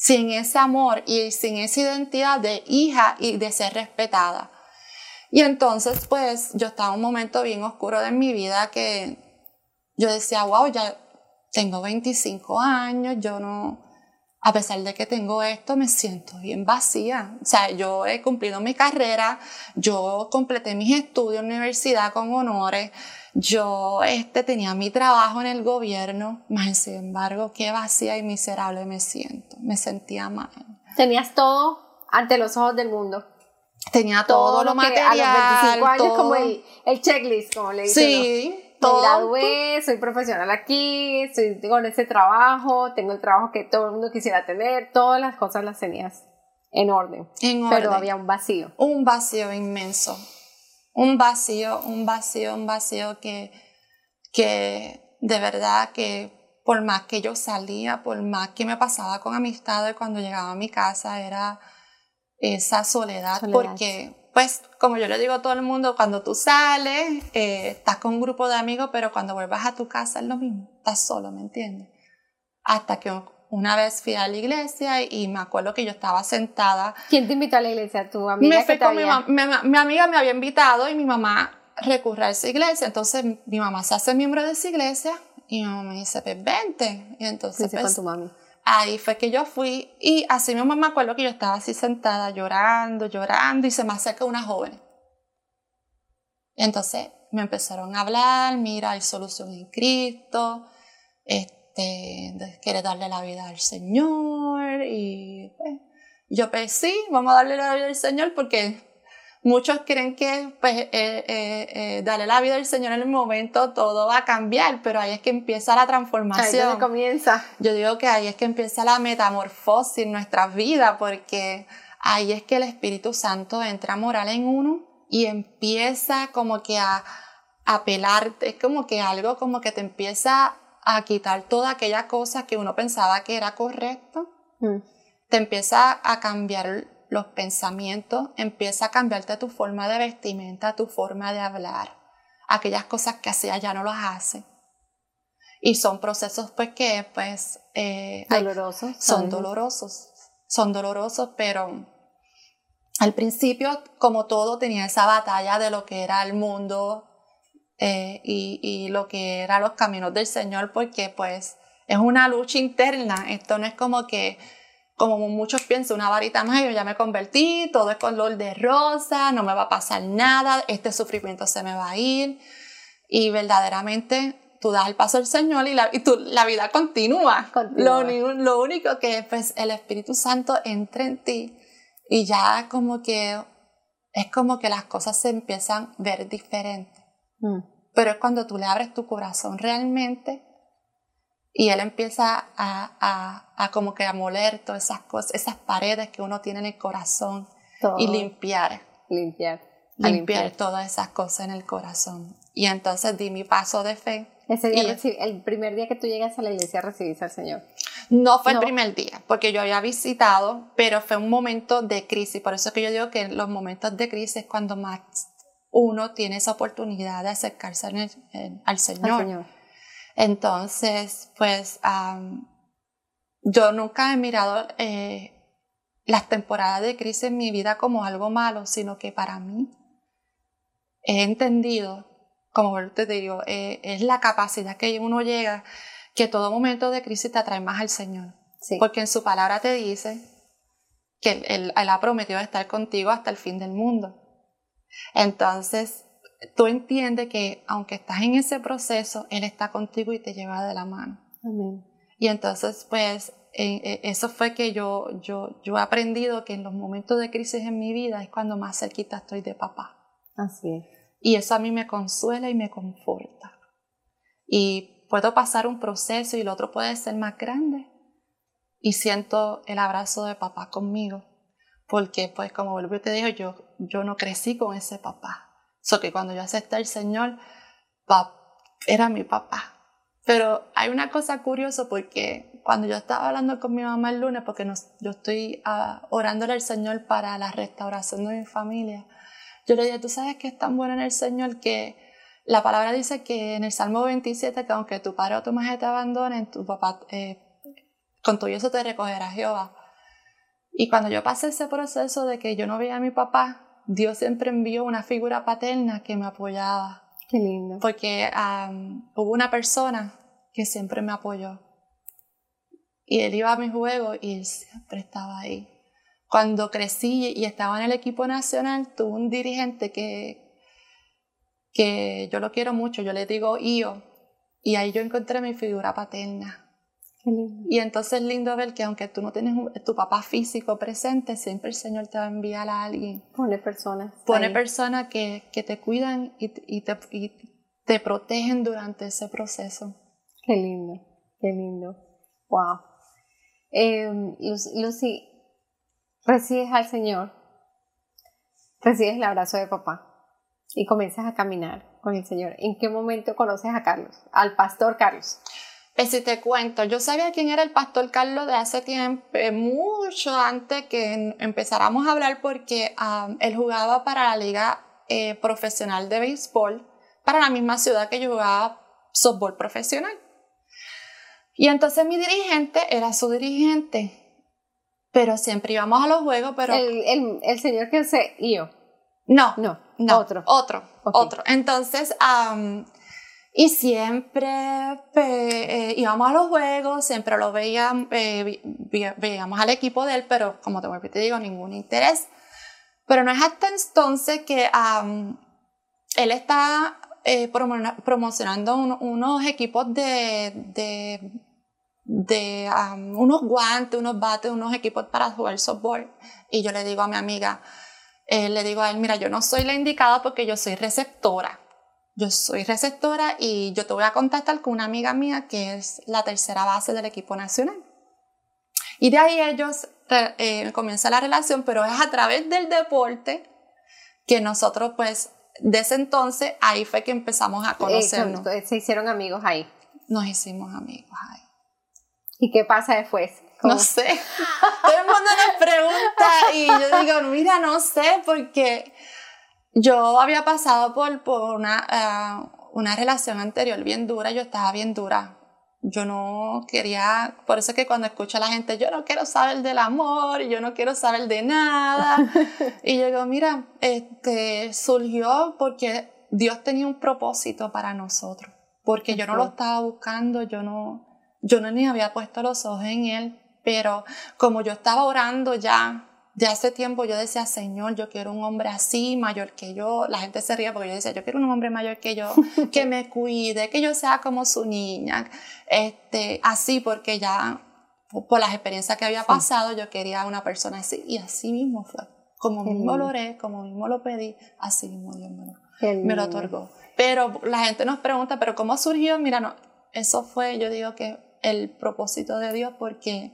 sin ese amor y sin esa identidad de hija y de ser respetada. Y entonces, pues, yo estaba en un momento bien oscuro de mi vida que yo decía, wow, ya tengo 25 años, yo no, a pesar de que tengo esto, me siento bien vacía. O sea, yo he cumplido mi carrera, yo completé mis estudios en universidad con honores, yo este, tenía mi trabajo en el gobierno, más sin embargo, qué vacía y miserable me siento, me sentía mal. Tenías todo ante los ojos del mundo. Tenía todo, lo que material, a los 25 años todo. como el, el checklist, como le dicen. Sí, ¿no? Me todo. gradué, soy profesional aquí, estoy con ese trabajo, tengo el trabajo que todo el mundo quisiera tener, todas las cosas las tenías en orden. En Pero orden. había un vacío. un vacío inmenso, un vacío, un vacío, un vacío que, que de verdad que por más que yo salía, por más que me pasaba con amistades cuando llegaba a mi casa, era esa soledad, Soledad. porque pues como yo le digo a todo el mundo, cuando tú sales, eh, estás con un grupo de amigos, pero cuando vuelvas a tu casa es lo mismo, estás solo, ¿me entiendes? Hasta que una vez fui a la iglesia y me acuerdo que yo estaba sentada ¿Quién te invitó a la iglesia? ¿Tu amiga me que fui te con mi, había- mam- mi, amiga me había invitado y mi mamá recurre a esa iglesia. Entonces mi mamá se hace miembro de esa iglesia y mi mamá me dice, pues vente. Y entonces con pues, tu mami. ahí fue que yo fui y así mi mamá me acuerdo que yo estaba así sentada llorando, llorando y se me acerca una joven. Entonces me empezaron a hablar, mira, hay solución en Cristo, este, de- quiere darle la vida al Señor y pues, yo pues sí, vamos a darle la vida al Señor porque muchos creen que pues eh, eh, eh, darle la vida al Señor en el momento todo va a cambiar, pero ahí es que empieza la Ahí es transformación. donde comienza. Yo digo que ahí es que empieza la metamorfosis en nuestras vidas, porque ahí es que el Espíritu Santo entra a morar en uno y empieza como que a, a pelarte, es como que algo como que te empieza a quitar toda aquella cosa que uno pensaba que era correcto, Mm. te empieza a cambiar los pensamientos, empieza a cambiarte tu forma de vestimenta, tu forma de hablar, aquellas cosas que hacías ya no las hace. Y son procesos pues que pues eh, hay- Doloroso. son dolorosos, son dolorosos, pero al principio, como todo, tenía esa batalla de lo que era el mundo eh, y, y lo que eran los caminos del Señor, porque pues es una lucha interna, esto no es como que, como muchos piensan, una varita más, yo ya me convertí, todo es color de rosa, no me va a pasar nada, este sufrimiento se me va a ir, y verdaderamente tú das el paso al Señor y la, y tú- la vida continúa. Continúa. Lo, lo único que pues el Espíritu Santo entra en ti y ya como que es como que las cosas se empiezan a ver diferentes. Mm. Pero es cuando tú le abres tu corazón realmente y Él empieza a, a, a como que a moler todas esas cosas, esas paredes que uno tiene en el corazón Todo. y limpiar limpiar. a limpiar todas esas cosas en el corazón. Y entonces di mi paso de fe. Ese día, recibi- el primer día que tú llegas a la iglesia, recibiste al Señor. No fue No. el primer día, porque yo había visitado, pero fue un momento de crisis. Por eso es que yo digo que en los momentos de crisis es cuando más uno tiene esa oportunidad de acercarse al Al Señor. Señor. Entonces, pues am, yo nunca he mirado eh, las temporadas de crisis en mi vida como algo malo, sino que para mí he entendido, como te digo, eh, es la capacidad que uno llega, que todo momento de crisis te atrae más al Señor. Sí. Porque en su palabra te dice que él, él- él ha prometido estar contigo hasta el fin del mundo. Entonces, tú entiendes que aunque estás en ese proceso, Él está contigo y te lleva de la mano. Amén. Y entonces, pues, eh, eh, eso fue que yo, yo, yo he aprendido que en los momentos de crisis en mi vida es cuando más cerquita estoy de papá. Así es. Y eso a mí me consuela y me conforta. Y puedo pasar un proceso y el otro puede ser más grande. Y siento el abrazo de papá conmigo. Porque pues como vuelvo te digo, yo, yo no crecí con ese papá. So que cuando yo acepté al Señor, pap, era mi papá. Pero hay una cosa curiosa porque cuando yo estaba hablando con mi mamá el lunes, porque yo estoy uh, orándole al Señor para la restauración de mi familia, yo le dije, tú sabes que es tan bueno en el Señor que la palabra dice que en el Salmo 27, que aunque tu padre o tu madre te abandonen, tu papá, eh, con todo eso te recogerá Jehová. Y cuando yo pasé ese proceso de que yo no veía a mi papá, Dios siempre envió una figura paterna que me apoyaba. Qué lindo. Porque hubo una persona que siempre me apoyó. Y él iba a mi juego y él siempre estaba ahí. Cuando crecí y estaba en el equipo nacional, tuve un dirigente que, que yo lo quiero mucho, yo le digo Io, y ahí yo encontré mi figura paterna. Y entonces es lindo ver que aunque tú no tienes tu papá físico presente, siempre el Señor te va a enviar a alguien. Pone personas. Pone personas que, que, te cuidan y, y, te, y, te, protegen durante ese proceso. Qué lindo, qué lindo. Wow. Eh, Lucy, recibes al Señor, recibes el abrazo de papá y comienzas a caminar con el Señor. ¿En qué momento conoces a Carlos, al pastor Carlos? Pues si te cuento, yo sabía quién era el pastor Carlos de hace tiempo, eh, mucho antes que empezáramos a hablar porque él jugaba para la liga eh, profesional de béisbol, para la misma ciudad que yo jugaba softball profesional. Y entonces mi dirigente era su dirigente, pero siempre íbamos a los juegos, pero... El, el, señor que se... yo. No, no, no. Otro. Otro, otro. Entonces, y siempre eh, íbamos a los juegos, siempre lo veíamos, eh, veíamos al equipo de él, pero como te, te digo, ningún interés. Pero no es hasta entonces que él está eh, promocionando unos equipos de, de, de unos guantes, unos bates, unos equipos para jugar softball. Y yo le digo a mi amiga, le digo a él, mira, yo no soy la indicada porque yo soy receptora yo soy receptora y yo te voy a contactar con una amiga mía que es la tercera base del equipo nacional. Y de ahí ellos eh, comienza la relación, pero es a través del deporte que nosotros pues de ese entonces ahí fue que empezamos a conocernos. se hicieron amigos ahí. Nos hicimos amigos ahí. ¿Y qué pasa después? No sé. Todo el mundo nos pregunta y yo digo, mira, no sé, porque yo había pasado por, por una, eh, una relación anterior bien dura, yo estaba bien dura. Yo no quería, por eso es que cuando escucho a la gente, yo no quiero saber del amor, yo no quiero saber de nada. y yo digo, mira, este, surgió porque Dios tenía un propósito para nosotros, porque yo no lo estaba buscando, yo no, yo no ni había puesto los ojos en Él, pero como yo estaba orando ya de hace tiempo yo decía, Señor, yo quiero un hombre así, mayor que yo. La gente se ría porque yo decía, yo quiero un hombre mayor que yo, que me cuide, que yo sea como su niña. Este, así porque ya por las experiencias que había pasado, yo quería una persona así. Y así mismo fue. Como mismo lo oré, como mismo lo pedí, así mismo Dios me lo, me lo otorgó. Pero la gente nos pregunta, ¿pero cómo surgió? Mira, no, eso fue, yo digo que el propósito de Dios porque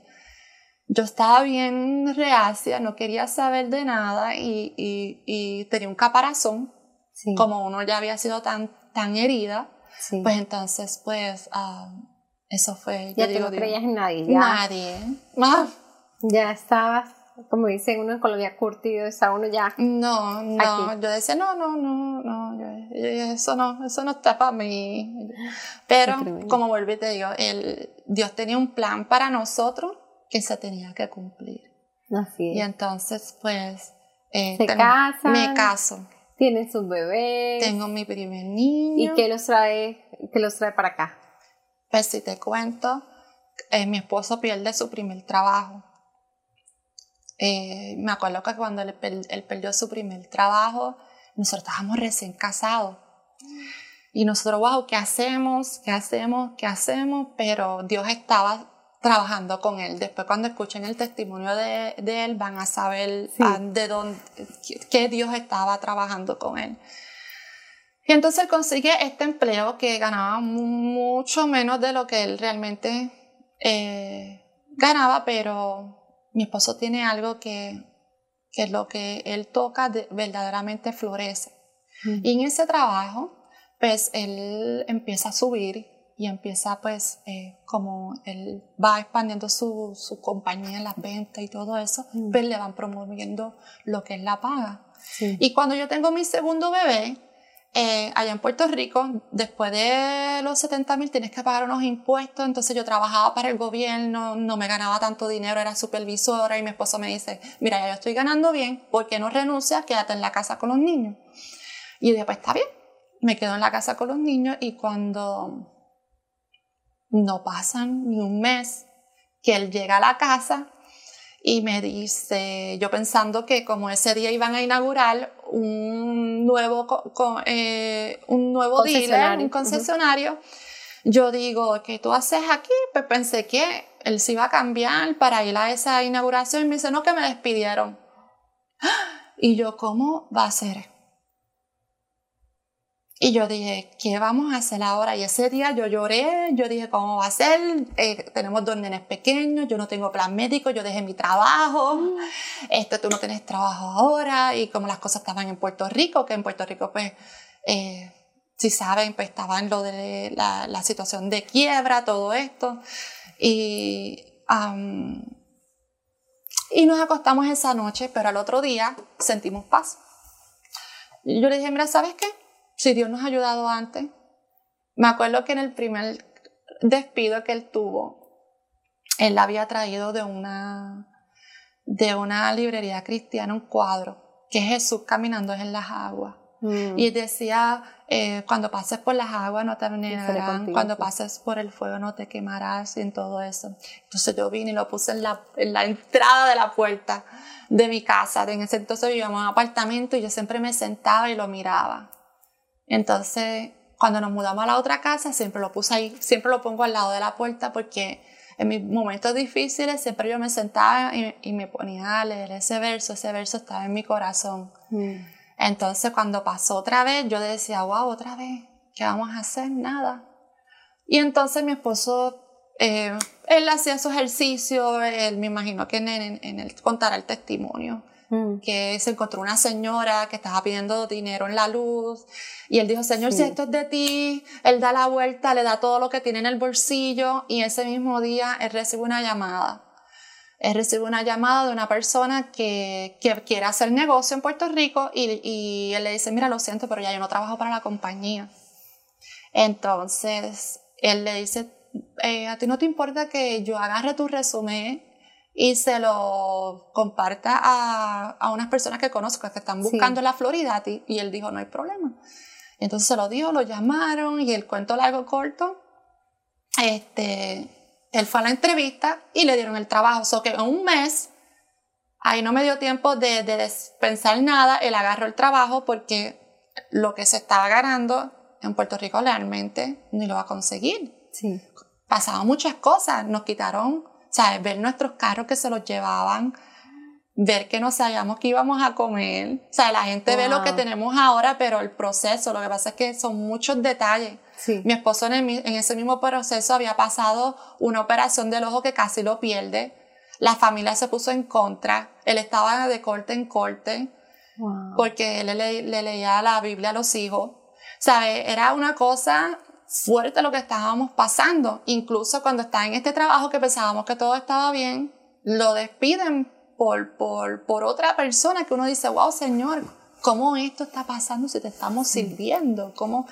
yo estaba bien reacia, no quería saber de nada y, y, tenía un caparazón, como uno ya había sido tan, tan herida, pues entonces pues ah, eso fue... Ya tú no creías en nadie. Ya. Nadie. Ah. Ya estabas, como dicen uno en Colombia, curtido, está uno ya... No, no, yo decía, no, no, no, no, eso no, eso no está para mí. Pero como vuelvo y te digo, el, Dios tenía un plan para nosotros que se tenía que cumplir. Así es. Y entonces, pues, eh, se casan, me caso. Tienen sus bebés. Tengo mi primer niño. ¿Y qué los trae, qué los trae para acá? Pues si te cuento, eh, mi esposo pierde su primer trabajo. Eh, me acuerdo que cuando él, él, perdió su primer trabajo, nosotros estábamos recién casados. Y nosotros, wow, ¿qué hacemos? ¿Qué hacemos? ¿Qué hacemos? Pero Dios estaba trabajando con él. Después cuando escuchen el testimonio de, de él van a saber de dónde, qué Dios estaba trabajando con él. Y entonces él consigue este empleo que ganaba mucho menos de lo que él realmente eh, ganaba, pero mi esposo tiene algo que que lo que él toca verdaderamente florece. Y en ese trabajo, pues él empieza a subir y empieza pues eh, como él va expandiendo su, su, compañía las ventas y todo eso, pues le van promoviendo lo que es la paga. Y cuando yo tengo mi segundo bebé, eh, allá en Puerto Rico, después de los 70 mil tienes que pagar unos impuestos, entonces yo trabajaba para el gobierno, no me ganaba tanto dinero, era supervisora y mi esposo me dice, mira, ya yo estoy ganando bien, ¿por qué no renuncias? Quédate en la casa con los niños. Y yo dije, pues está bien, me quedo en la casa con los niños y cuando no pasan ni un mes que él llega a la casa, y me dice, yo pensando que como ese día iban a inaugurar un nuevo, eh, un nuevo dealer, un concesionario, yo digo, ¿qué tú haces aquí? Pues pensé que él se iba a cambiar para ir a esa inauguración y me dice, no, que me despidieron. Y yo, ¿cómo va a ser? Y yo dije, ¿qué vamos a hacer ahora? Y ese día yo lloré, yo dije, ¿cómo va a ser? Eh, tenemos dos nenes pequeños, yo no tengo plan médico, yo dejé mi trabajo, este, tú no tienes trabajo ahora, y como las cosas estaban en Puerto Rico, que en Puerto Rico, pues, eh, si saben, pues estaba en lo de la, la situación de quiebra, todo esto. Y, y nos acostamos esa noche, pero al otro día sentimos paz. Y yo le dije, mira, ¿sabes qué? Si Dios nos ha ayudado antes. Me acuerdo que en el primer despido que él tuvo, él había traído de una, de una librería cristiana un cuadro, que es Jesús caminando en las aguas. Mm. Y decía, eh, cuando pases por las aguas no te cuando pases por el fuego no te quemarás y en todo eso. Entonces yo vine y lo puse en la, en la entrada de la puerta de mi casa. En ese entonces vivíamos en un apartamento y yo siempre me sentaba y lo miraba. Entonces, cuando nos mudamos a la otra casa, siempre lo puse ahí, siempre lo pongo al lado de la puerta porque en mis momentos difíciles siempre yo me sentaba y, me ponía a leer ese verso, ese verso estaba en mi corazón. Mm. Entonces, cuando pasó otra vez, yo decía, wow, otra vez, ¿qué vamos a hacer? Nada. Y entonces mi esposo, eh, él hacía su ejercicio, él me imagino que en, en, en él contara el testimonio. Mm. que se encontró una señora que estaba pidiendo dinero en la luz y él dijo, Señor, si esto es de ti, él da la vuelta, le da todo lo que tiene en el bolsillo y ese mismo día él recibe una llamada. Él recibe una llamada de una persona que, que quiere hacer negocio en Puerto Rico y, y él le dice, mira, lo siento, pero ya yo no trabajo para la compañía. Entonces, él le dice, eh, a ti no te importa que yo agarre tu resumen y se lo comparta a, a unas personas que conozco que están buscando la Florida y él dijo no hay problema. Y entonces se lo dio, lo llamaron y el cuento largo corto, este, él fue a la entrevista y le dieron el trabajo. So que en un mes, ahí no me dio tiempo de, de pensar nada, él agarró el trabajo porque lo que se estaba ganando en Puerto Rico realmente ni lo va a conseguir. Sí. Pasaban muchas cosas, nos quitaron ¿sabes? Ver nuestros carros que se los llevaban, ver que no sabíamos que íbamos a comer. O sea, la gente ve lo que tenemos ahora, pero el proceso, lo que pasa es que son muchos detalles. Mi esposo en, ese mismo proceso había pasado una operación del ojo que casi lo pierde. La familia se puso en contra. Él estaba de corte en corte porque él le, le, leía la Biblia a los hijos. ¿Sabes? Era una cosa fuerte lo que estábamos pasando. Incluso cuando está en este trabajo que pensábamos que todo estaba bien, lo despiden por, por, por otra persona que uno dice, wow, Señor, ¿cómo esto está pasando si te estamos sirviendo? ¿Cómo?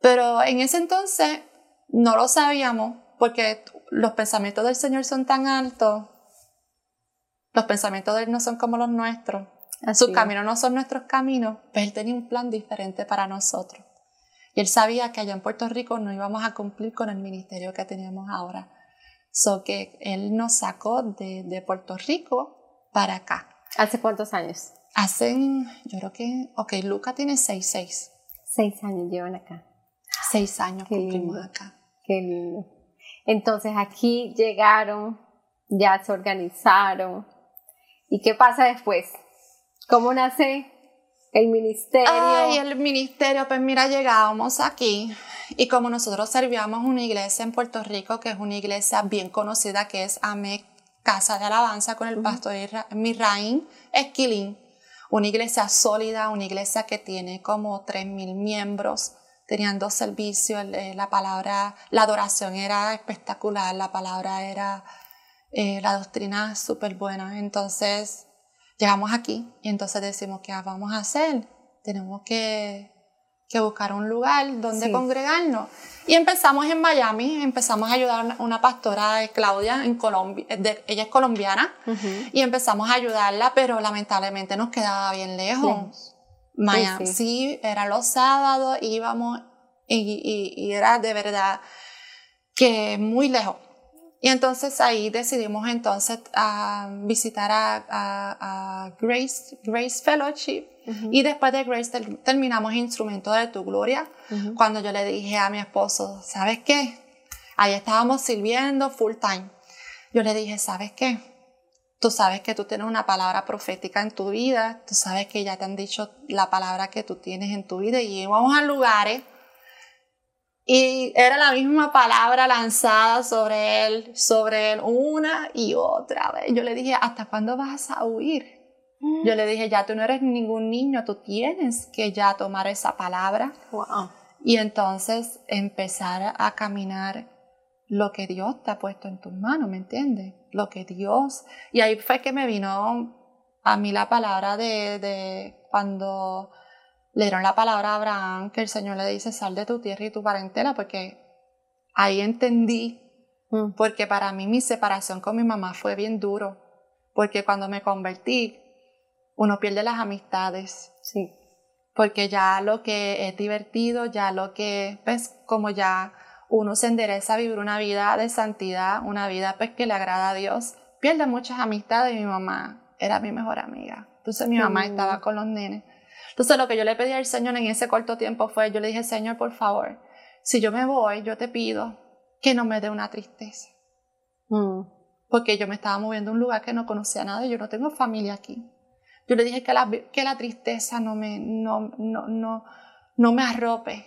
Pero en ese entonces no lo sabíamos porque los pensamientos del Señor son tan altos, los pensamientos de Él no son como los nuestros, sus caminos no son nuestros caminos, pero Él tenía un plan diferente para nosotros. Y él sabía que allá en Puerto Rico no íbamos a cumplir con el ministerio que teníamos ahora. So que él nos sacó de, de Puerto Rico para acá. ¿Hace cuántos años? Hace, yo creo que, ok, Luca tiene seis, seis. Seis años llevan acá. Seis años Qué cumplimos acá. Qué lindo. Entonces aquí llegaron, ya se organizaron. ¿Y qué pasa después? ¿Cómo nace el ministerio. Ay, el ministerio, pues mira, llegábamos aquí y como nosotros servíamos una iglesia en Puerto Rico, que es una iglesia bien conocida, que es AMEC casa de alabanza con el pastor Mirraín Esquilín, una iglesia sólida, una iglesia que tiene como 3.000 miembros, tenían dos servicios, eh, la palabra, la adoración era espectacular, la palabra era, eh, la doctrina súper buena. Entonces, llegamos aquí y entonces decimos, ¿qué vamos a hacer? Tenemos que que buscar un lugar donde congregarnos. Y empezamos en Miami, empezamos a ayudar a una pastora, eh, Claudia, en Colombia, eh, ella es colombiana, y empezamos a ayudarla, pero lamentablemente nos quedaba bien lejos. Miami, sí, era los sábados, íbamos, y, era de verdad que muy lejos. Y entonces ahí decidimos entonces a visitar a, Grace, Grace Fellowship, y después de Grace terminamos Instrumento de tu Gloria, cuando yo le dije a mi esposo, ¿sabes qué? Ahí estábamos sirviendo full time. Yo le dije, ¿sabes qué? Tú sabes que tú tienes una palabra profética en tu vida, tú sabes que ya te han dicho la palabra que tú tienes en tu vida y íbamos a lugares y era la misma palabra lanzada sobre él, sobre él una y otra vez. Yo le dije, ¿hasta cuándo vas a huir? Yo le dije, ya tú no eres ningún niño, tú tienes que ya tomar esa palabra. Y entonces empezar a caminar lo que Dios te ha puesto en tus manos, ¿me entiendes? Lo que Dios... Y ahí fue que me vino a mí la palabra de, de cuando le dieron la palabra a Abraham, que el Señor le dice, sal de tu tierra y tu parentela, porque ahí entendí, mm. porque para mí mi separación con mi mamá fue bien duro, porque cuando me convertí, uno pierde las amistades. Sí. Porque ya lo que es divertido, ya lo que, pues, como ya uno se endereza a vivir una vida de santidad, una vida pues que le agrada a Dios, pierde muchas amistades y mi mamá era mi mejor amiga. Entonces mi mamá estaba con los nenes. Entonces lo que yo le pedí al Señor en ese corto tiempo fue, yo le dije, Señor, por favor, si yo me voy, yo te pido que no me dé una tristeza. Mm. Porque yo me estaba moviendo a un lugar que no conocía nada y yo no tengo familia aquí. Yo le dije que la, que la tristeza no me, no, no, no, no me arrope,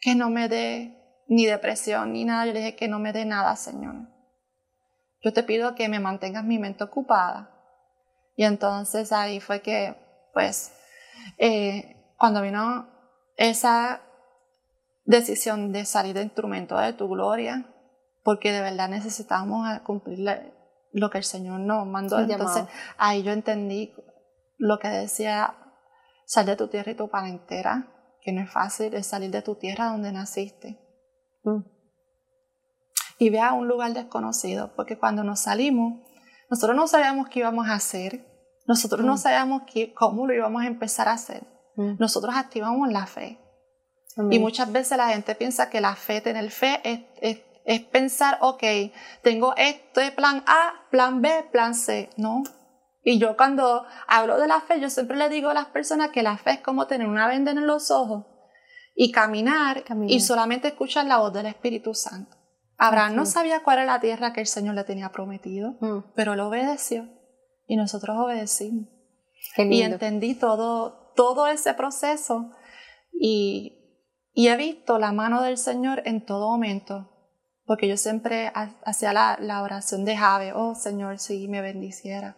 que no me dé ni depresión ni nada. Yo le dije que no me dé nada, Señor. Yo te pido que me mantengas mi mente ocupada. Y entonces ahí fue que, pues, eh, cuando vino esa decisión de salir de instrumento de tu gloria, porque de verdad necesitábamos cumplir lo que el Señor nos mandó. Entonces ahí yo entendí lo que decía, sal de tu tierra y tu parentera, que no es fácil, es salir de tu tierra donde naciste. Mm. Y ve a un lugar desconocido, porque cuando nos salimos, nosotros no sabíamos qué íbamos a hacer, nosotros no mm. sabíamos cómo lo íbamos a empezar a hacer. Mm. Nosotros activamos la fe. Y muchas veces la gente piensa que la fe, tener fe, es, es, es pensar, ok, tengo este plan A, plan B, plan C. No, y yo cuando hablo de la fe, yo siempre le digo a las personas que la fe es como tener una venda en los ojos y caminar, y solamente escuchar la voz del Espíritu Santo. Abraham no sabía cuál era la tierra que el Señor le tenía prometido, mm. pero lo obedeció y nosotros obedecimos. Y entendí todo, todo ese proceso y, y, he visto la mano del Señor en todo momento, porque yo siempre hacía la, la oración de Jave, oh Señor, si me bendiciera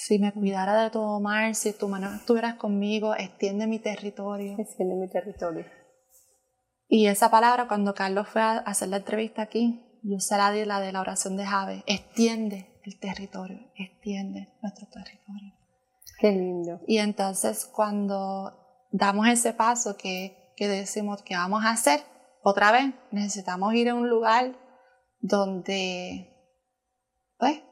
si me cuidara de todo mal, si tu mano estuvieras conmigo, extiende mi territorio. Extiende mi territorio. Y esa palabra, cuando Carlos fue a hacer la entrevista aquí, yo se la di la de la oración de Jave, extiende el territorio, extiende nuestro territorio. Qué lindo. Y entonces cuando damos ese paso que, que decimos que vamos a hacer, otra vez necesitamos ir a un lugar donde, pues,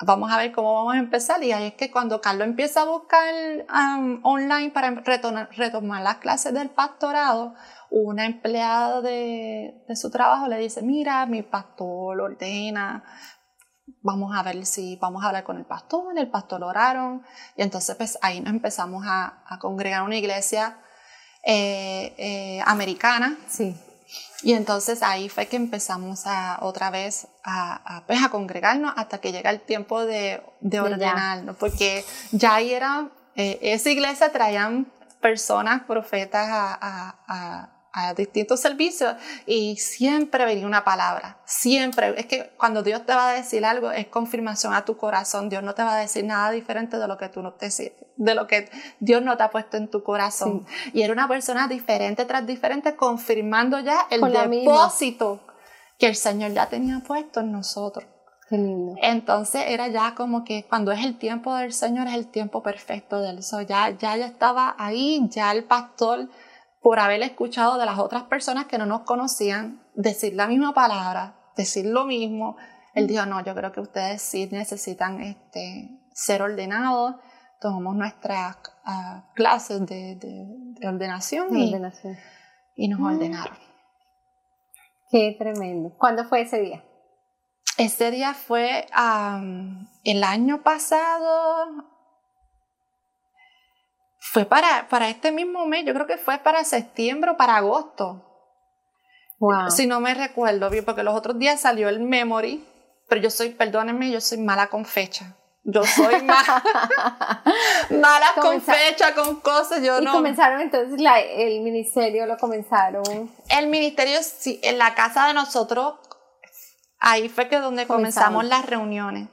vamos a ver cómo vamos a empezar. Y ahí es que cuando Carlos empieza a buscar um, online para retomar, las clases del pastorado, una empleada de, de, su trabajo le dice, mira, mi pastor ordena, vamos a ver si vamos a hablar con el pastor, el pastor oraron. Y entonces pues ahí nos empezamos a, a congregar una iglesia eh, eh, americana. Sí. Y entonces ahí fue que empezamos a, otra vez a, a, pues, a congregarnos hasta que llega el tiempo de, de ordenarnos, porque ya ahí era, eh, esa iglesia traían personas, profetas a, a distintos servicios y siempre venía una palabra, siempre. Es que cuando Dios te va a decir algo es confirmación a tu corazón. Dios no te va a decir nada diferente de lo que tú no te de lo que Dios no te ha puesto en tu corazón. Y era una persona diferente tras diferente confirmando ya el depósito que el Señor ya tenía puesto en nosotros. Qué lindo. Entonces era ya como que cuando es el tiempo del Señor es el tiempo perfecto del Señor. Ya, ya, ya estaba ahí, ya el pastor por haber escuchado de las otras personas que no nos conocían decir la misma palabra, decir lo mismo. Él dijo, no, yo creo que ustedes sí necesitan este, ser ordenados. Tomamos nuestras ah, clases de, ordenación, y, y, nos mm. ordenaron. Qué tremendo. ¿Cuándo fue ese día? Ese día fue el año pasado, fue para, para este mismo mes, yo creo que fue para septiembre o para agosto. Wow. Si no me recuerdo bien, porque los otros días salió el memory, pero yo soy, perdónenme, yo soy mala con fecha. Yo soy mala, mala con fecha, con cosas, yo ¿Y no. comenzaron entonces el ministerio, lo comenzaron? El ministerio, sí, en la casa de nosotros, ahí fue que donde comenzamos, las reuniones.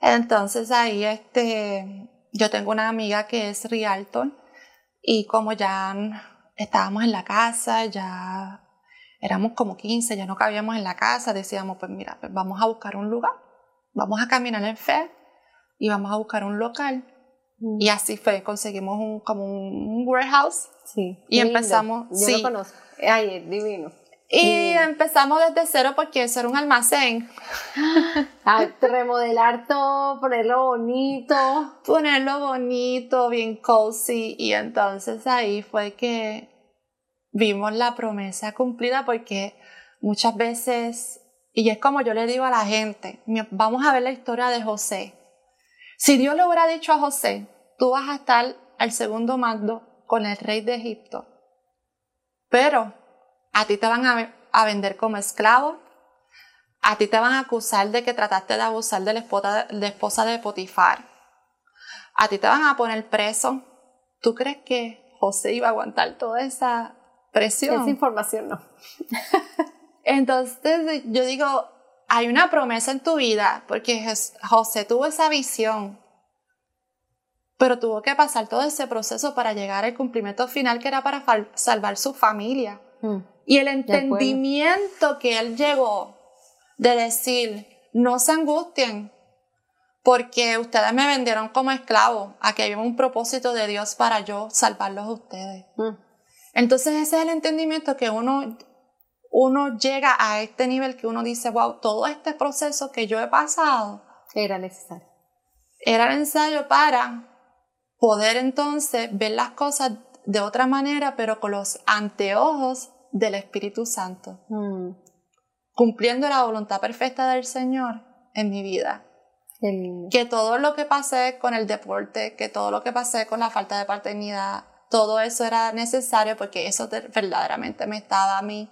Entonces ahí, este, yo tengo una amiga que es realtor y como ya estábamos en la casa, ya éramos como 15, ya no cabíamos en la casa, decíamos, pues mira, pues vamos a buscar un lugar, vamos a caminar en fe y vamos a buscar un local. Mm. Y así fue, conseguimos un, como un, warehouse. Sí. Y empezamos. Yo sí. lo conozco. Ay, divino. Y empezamos desde cero porque eso era un almacén. A remodelar todo, ponerlo bonito. Ponerlo bonito, bien cozy. Y entonces ahí fue que vimos la promesa cumplida porque muchas veces, y es como yo le digo a la gente, vamos a ver la historia de José. Si Dios le hubiera dicho a José, tú vas a estar al segundo mando con el rey de Egipto. Pero a ti te van a, vender como esclavo, a ti te van a acusar de que trataste de abusar de la esposa de, esposa de Potifar, a ti te van a poner preso. ¿Tú crees que José iba a aguantar toda esa presión? Esa información no. Entonces yo digo, hay una promesa en tu vida, porque José tuvo esa visión, pero tuvo que pasar todo ese proceso para llegar al cumplimiento final que era para salvar su familia. Mm. Y el entendimiento que él llegó de decir, no se angustien, porque ustedes me vendieron como esclavo, aquí había un propósito de Dios para yo salvarlos a ustedes. Mm. Entonces ese es el entendimiento que uno, uno llega a este nivel que uno dice, wow, todo este proceso que yo he pasado era necesario. Era necesario para poder entonces ver las cosas de otra manera, pero con los anteojos del Espíritu Santo, mm. cumpliendo la voluntad perfecta del Señor en mi vida. Que todo lo que pasé con el deporte, que todo lo que pasé con la falta de paternidad, todo eso era necesario porque eso verdaderamente me estaba a mí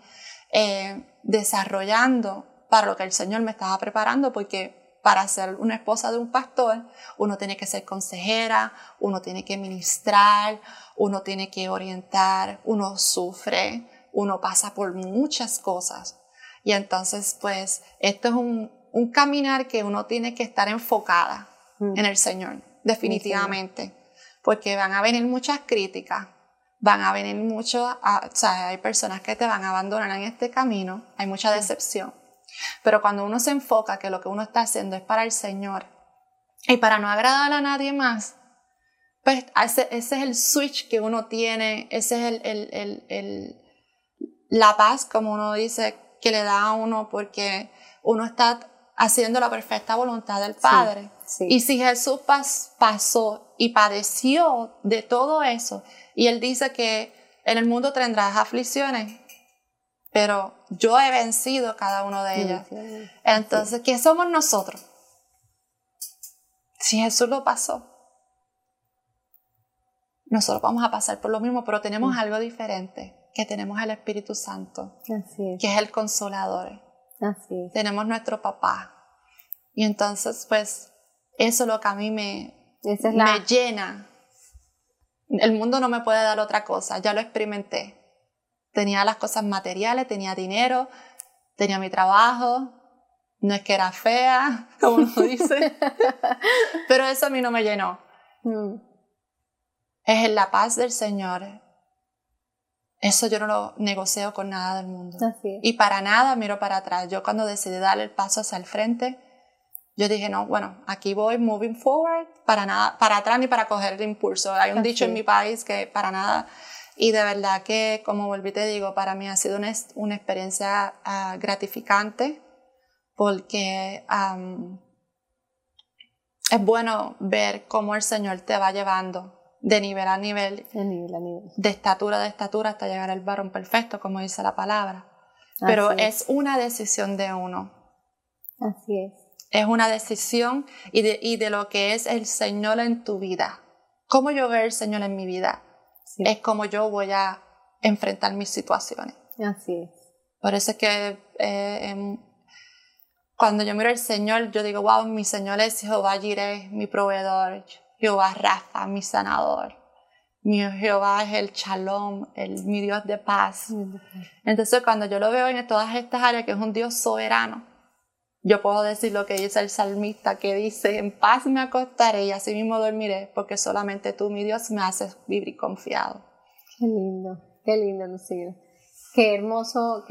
eh, desarrollando para lo que el Señor me estaba preparando, porque para ser una esposa de un pastor, uno tiene que ser consejera, uno tiene que ministrar, uno tiene que orientar, uno sufre, uno pasa por muchas cosas. Y entonces, pues, esto es un, caminar que uno tiene que estar enfocada mm. en el Señor, definitivamente. Porque van a venir muchas críticas, van a venir mucho, o sea, hay personas que te van a abandonar en este camino, hay mucha decepción. Pero cuando uno se enfoca que lo que uno está haciendo es para el Señor y para no agradar a nadie más, pues ese, es el switch que uno tiene, ese es el la paz, como uno dice, que le da a uno porque uno está haciendo la perfecta voluntad del Padre. Y si Jesús pasó y padeció de todo eso, y Él dice que en el mundo tendrás aflicciones, pero yo he vencido cada una de ellas. Entonces, ¿qué somos nosotros? Si Jesús lo pasó, nosotros vamos a pasar por lo mismo, pero tenemos algo diferente que tenemos el Espíritu Santo, que es el consolador. Tenemos nuestro papá. Y entonces, pues, eso es lo que a mí me, me llena. El mundo no me puede dar otra cosa, ya lo experimenté. Tenía las cosas materiales, tenía dinero, tenía mi trabajo, no es que era fea, como uno dice, pero eso a mí no me llenó. Mm. Es en la paz del Señor. Eso yo no lo negocio con nada del mundo. Y para nada miro para atrás. Yo cuando decidí dar el paso hacia el frente, yo dije, no, bueno, aquí voy moving forward, para nada, para atrás ni para coger el impulso. Hay un dicho en mi país que para nada. Y de verdad que, como volví te digo, para mí ha sido una, una experiencia ah, gratificante porque es bueno ver cómo el Señor te va llevando de nivel a nivel, de, nivel a nivel. de estatura a estatura hasta llegar al varón perfecto, como dice la palabra. Pero es. una decisión de uno. Así es. Es una decisión y de, y de lo que es el Señor en tu vida. Cómo yo veo el Señor en mi vida es como yo voy a enfrentar mis situaciones. Así es. Por eso es que eh, cuando yo miro al Señor, yo digo, wow, mi Señor es Jehová Jireh, mi proveedor, Jehová Rafa, mi sanador. Mi Jehová es el shalom, el, mi Dios de paz. Entonces, cuando yo lo veo en todas estas áreas, que es un Dios soberano, yo puedo decir lo que dice el salmista, que dice, en paz me acostaré y así mismo dormiré, porque solamente tú, mi Dios, me haces vivir confiado. Qué lindo, qué lindo, Lucía. Qué hermoso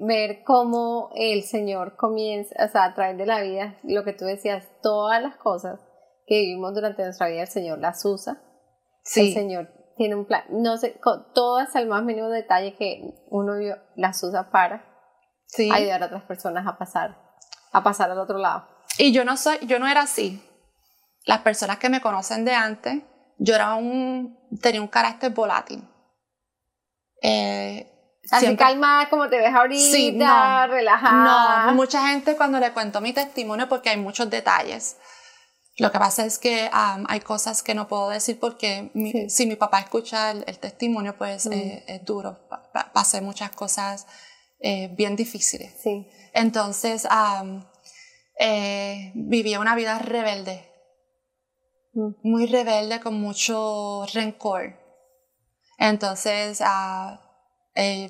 ver cómo el Señor comienza, o sea, a través de la vida, lo que tú decías, todas las cosas que vivimos durante nuestra vida, el Señor las usa. Sí. El Señor tiene un plan, no sé, todas al más mínimo detalle que uno vio, las usa para ayudar a otras personas a pasar, a pasar al otro lado. Y yo no soy, yo no era así. Las personas que me conocen de antes, yo era un, tenía un carácter volátil. Eh, Así calmada como te ves ahorita, sí, no, relajada. No, mucha gente cuando le cuento mi testimonio, porque hay muchos detalles, lo que pasa es que hay cosas que no puedo decir porque si mi papá escucha el, testimonio, pues mm. eh, es duro. pasé muchas cosas eh, bien difíciles. Sí. Entonces, eh, vivía una vida rebelde. Mm. Muy rebelde, con mucho rencor. Entonces, uh,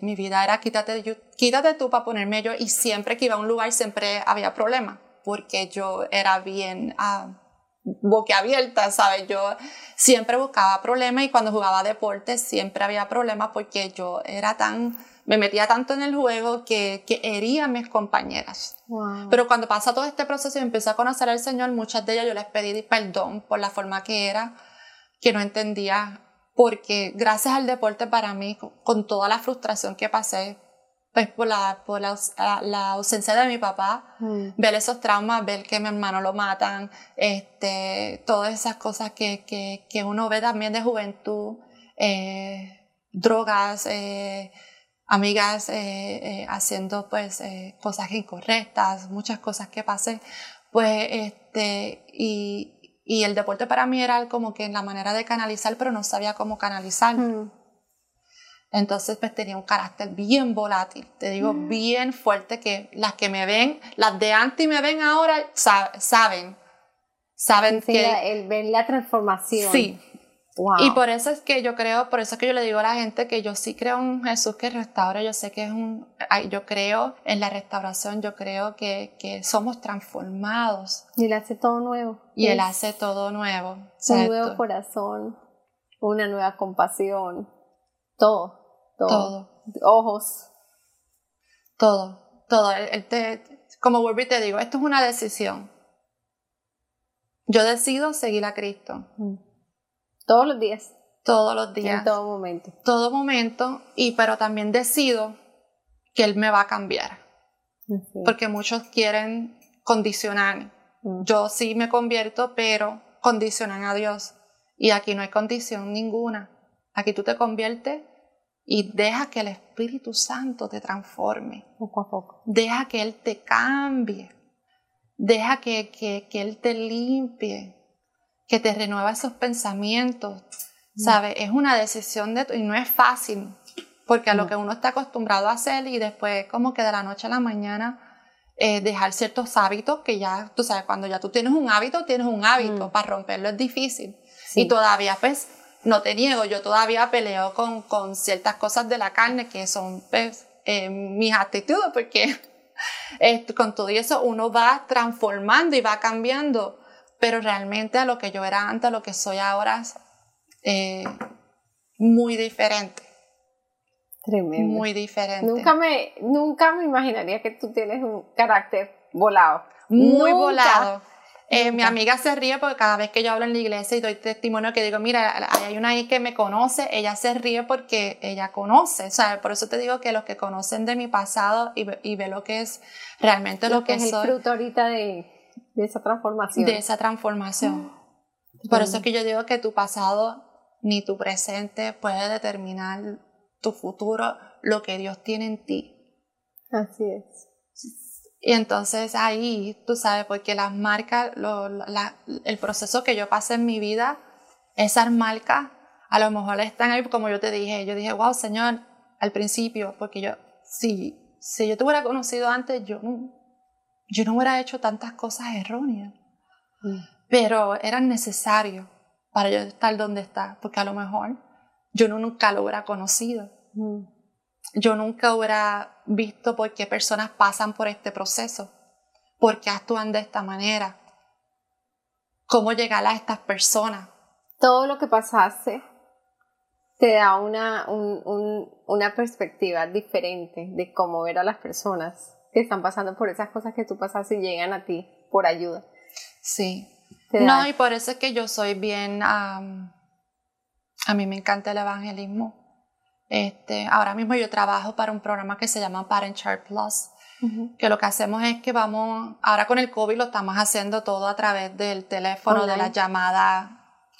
mi vida era quítate, quítate tú para ponerme yo y siempre que iba a un lugar siempre había problemas porque yo era bien uh, boquiabierta, ¿sabes? Yo siempre buscaba problemas y cuando jugaba deporte siempre había problemas porque yo era tan, me metía tanto en el juego que, que hería a mis compañeras. Pero cuando pasa todo este proceso y empecé a conocer al Señor, muchas de ellas yo les pedí perdón por la forma que era, que no entendía porque gracias al deporte para mí, con toda la frustración que pasé, pues por la, por la, la, ausencia de mi papá, mm. ver esos traumas, ver que mi hermano lo matan, este, todas esas cosas que, que, que uno ve también de juventud, eh, drogas, eh, amigas eh, haciendo pues cosas incorrectas, muchas cosas que pasé, pues este, y, y el deporte para mí era como que la manera de canalizar, pero no sabía cómo canalizar. Mm. Entonces, pues tenía un carácter bien volátil, te digo, mm. bien fuerte, que las que me ven, las de antes me ven ahora, saben. Saben que... el ver la transformación. Sí, y por eso es que yo creo, por eso es que yo le digo a la gente que yo sí creo en Jesús que restaura, yo sé que es un, yo creo en la restauración, yo creo que, que somos transformados. Y Él hace todo nuevo. Y Él hace todo nuevo. Un nuevo corazón, una nueva compasión, todo, todo. Ojos. Todo, todo. como vuelvo y te digo, esto es una decisión. Yo decido seguir a Cristo. Mm. Todos los días. Todos los días. En todo momento. Todo momento, y pero también decido que Él me va a cambiar. Porque muchos quieren condicionar. Mm. Yo sí me convierto, pero condicionan a Dios. Y aquí no hay condición ninguna. Aquí tú te conviertes y deja que el Espíritu Santo te transforme. Poco a poco. Deja que Él te cambie. Deja que, que, que Él te limpie que te renueva esos pensamientos, mm. ¿sabes? Es una decisión de, y no es fácil, porque a lo que uno está acostumbrado a hacer y después como que de la noche a la mañana eh, dejar ciertos hábitos que ya, tú sabes, cuando ya tú tienes un hábito, tienes un hábito, mm. para romperlo es difícil. Y todavía pues no te niego, yo todavía peleo con, con ciertas cosas de la carne que son pues, eh, mis actitudes, porque eh, con todo eso uno va transformando y va cambiando, pero realmente a lo que yo era antes, a lo que soy ahora, eh, muy diferente. Tremendo. Muy diferente. Nunca me, nunca me imaginaría que tú tienes un carácter volado. Muy Nunca. volado. Eh, mi amiga se ríe porque cada vez que yo hablo en la iglesia y doy testimonio que digo, mira, hay una ahí que me conoce, ella se ríe porque ella conoce. O sea, por eso te digo que los que conocen de mi pasado y, ve- y ve lo que es realmente lo, Lo que es el fruto ahorita de, de esa transformación. de esa transformación. Por eso es que yo digo que tu pasado ni tu presente puede determinar tu futuro, lo que Dios tiene en ti. Así es. Y entonces ahí, tú sabes, porque las marcas, lo- la- el proceso que yo pasé en mi vida, esas marcas a lo mejor están ahí, como yo te dije, yo dije, wow, Señor, al principio, porque yo, si, si yo te hubiera conocido antes, yo no, yo no hubiera hecho tantas cosas erróneas, Mm. pero eran necesarios para yo estar donde está, porque a lo mejor yo no- nunca lo hubiera conocido Mm. Yo nunca hubiera visto por qué personas pasan por este proceso, por qué actúan de esta manera, cómo llegar a estas personas. Todo lo que pasaste te da una, un- un- una perspectiva diferente de cómo ver a las personas que están pasando por esas cosas que tú pasaste y llegan a ti por ayuda. Sí. No, y por eso es que yo soy bien, am, a mí me encanta el evangelismo. Este, ahora mismo yo trabajo para un programa que se llama Parent Child Plus, que lo que hacemos es que vamos, ahora con el COVID lo estamos haciendo todo a través del teléfono, de las llamadas,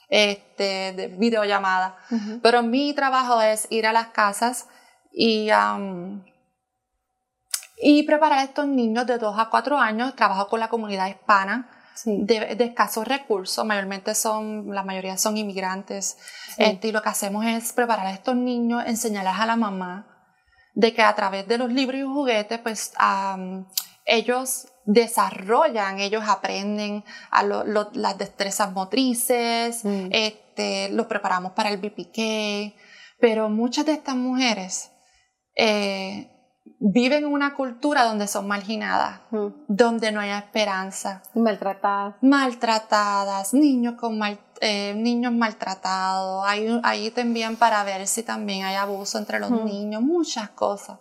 este, de videollamadas. Ujú. Pero mi trabajo es ir a las casas y, am, y preparar a estos niños de 2 a 4 años. Trabajo con la comunidad hispana Sí. de, de escasos recursos, mayormente son, la mayoría son inmigrantes. Sí. Este, y lo que hacemos es preparar a estos niños, enseñarles a la mamá de que a través de los libros y juguetes, pues ellos desarrollan, ellos aprenden a lo- lo- las destrezas motrices, Mm. este, los preparamos para el BPK, pero muchas de estas mujeres eh, viven en una cultura donde son marginadas, donde no hay esperanza, maltratadas. maltratadas, niños con mal- eh, niños maltratados, ahí, ahí te envían para ver si también hay abuso entre los niños, muchas cosas.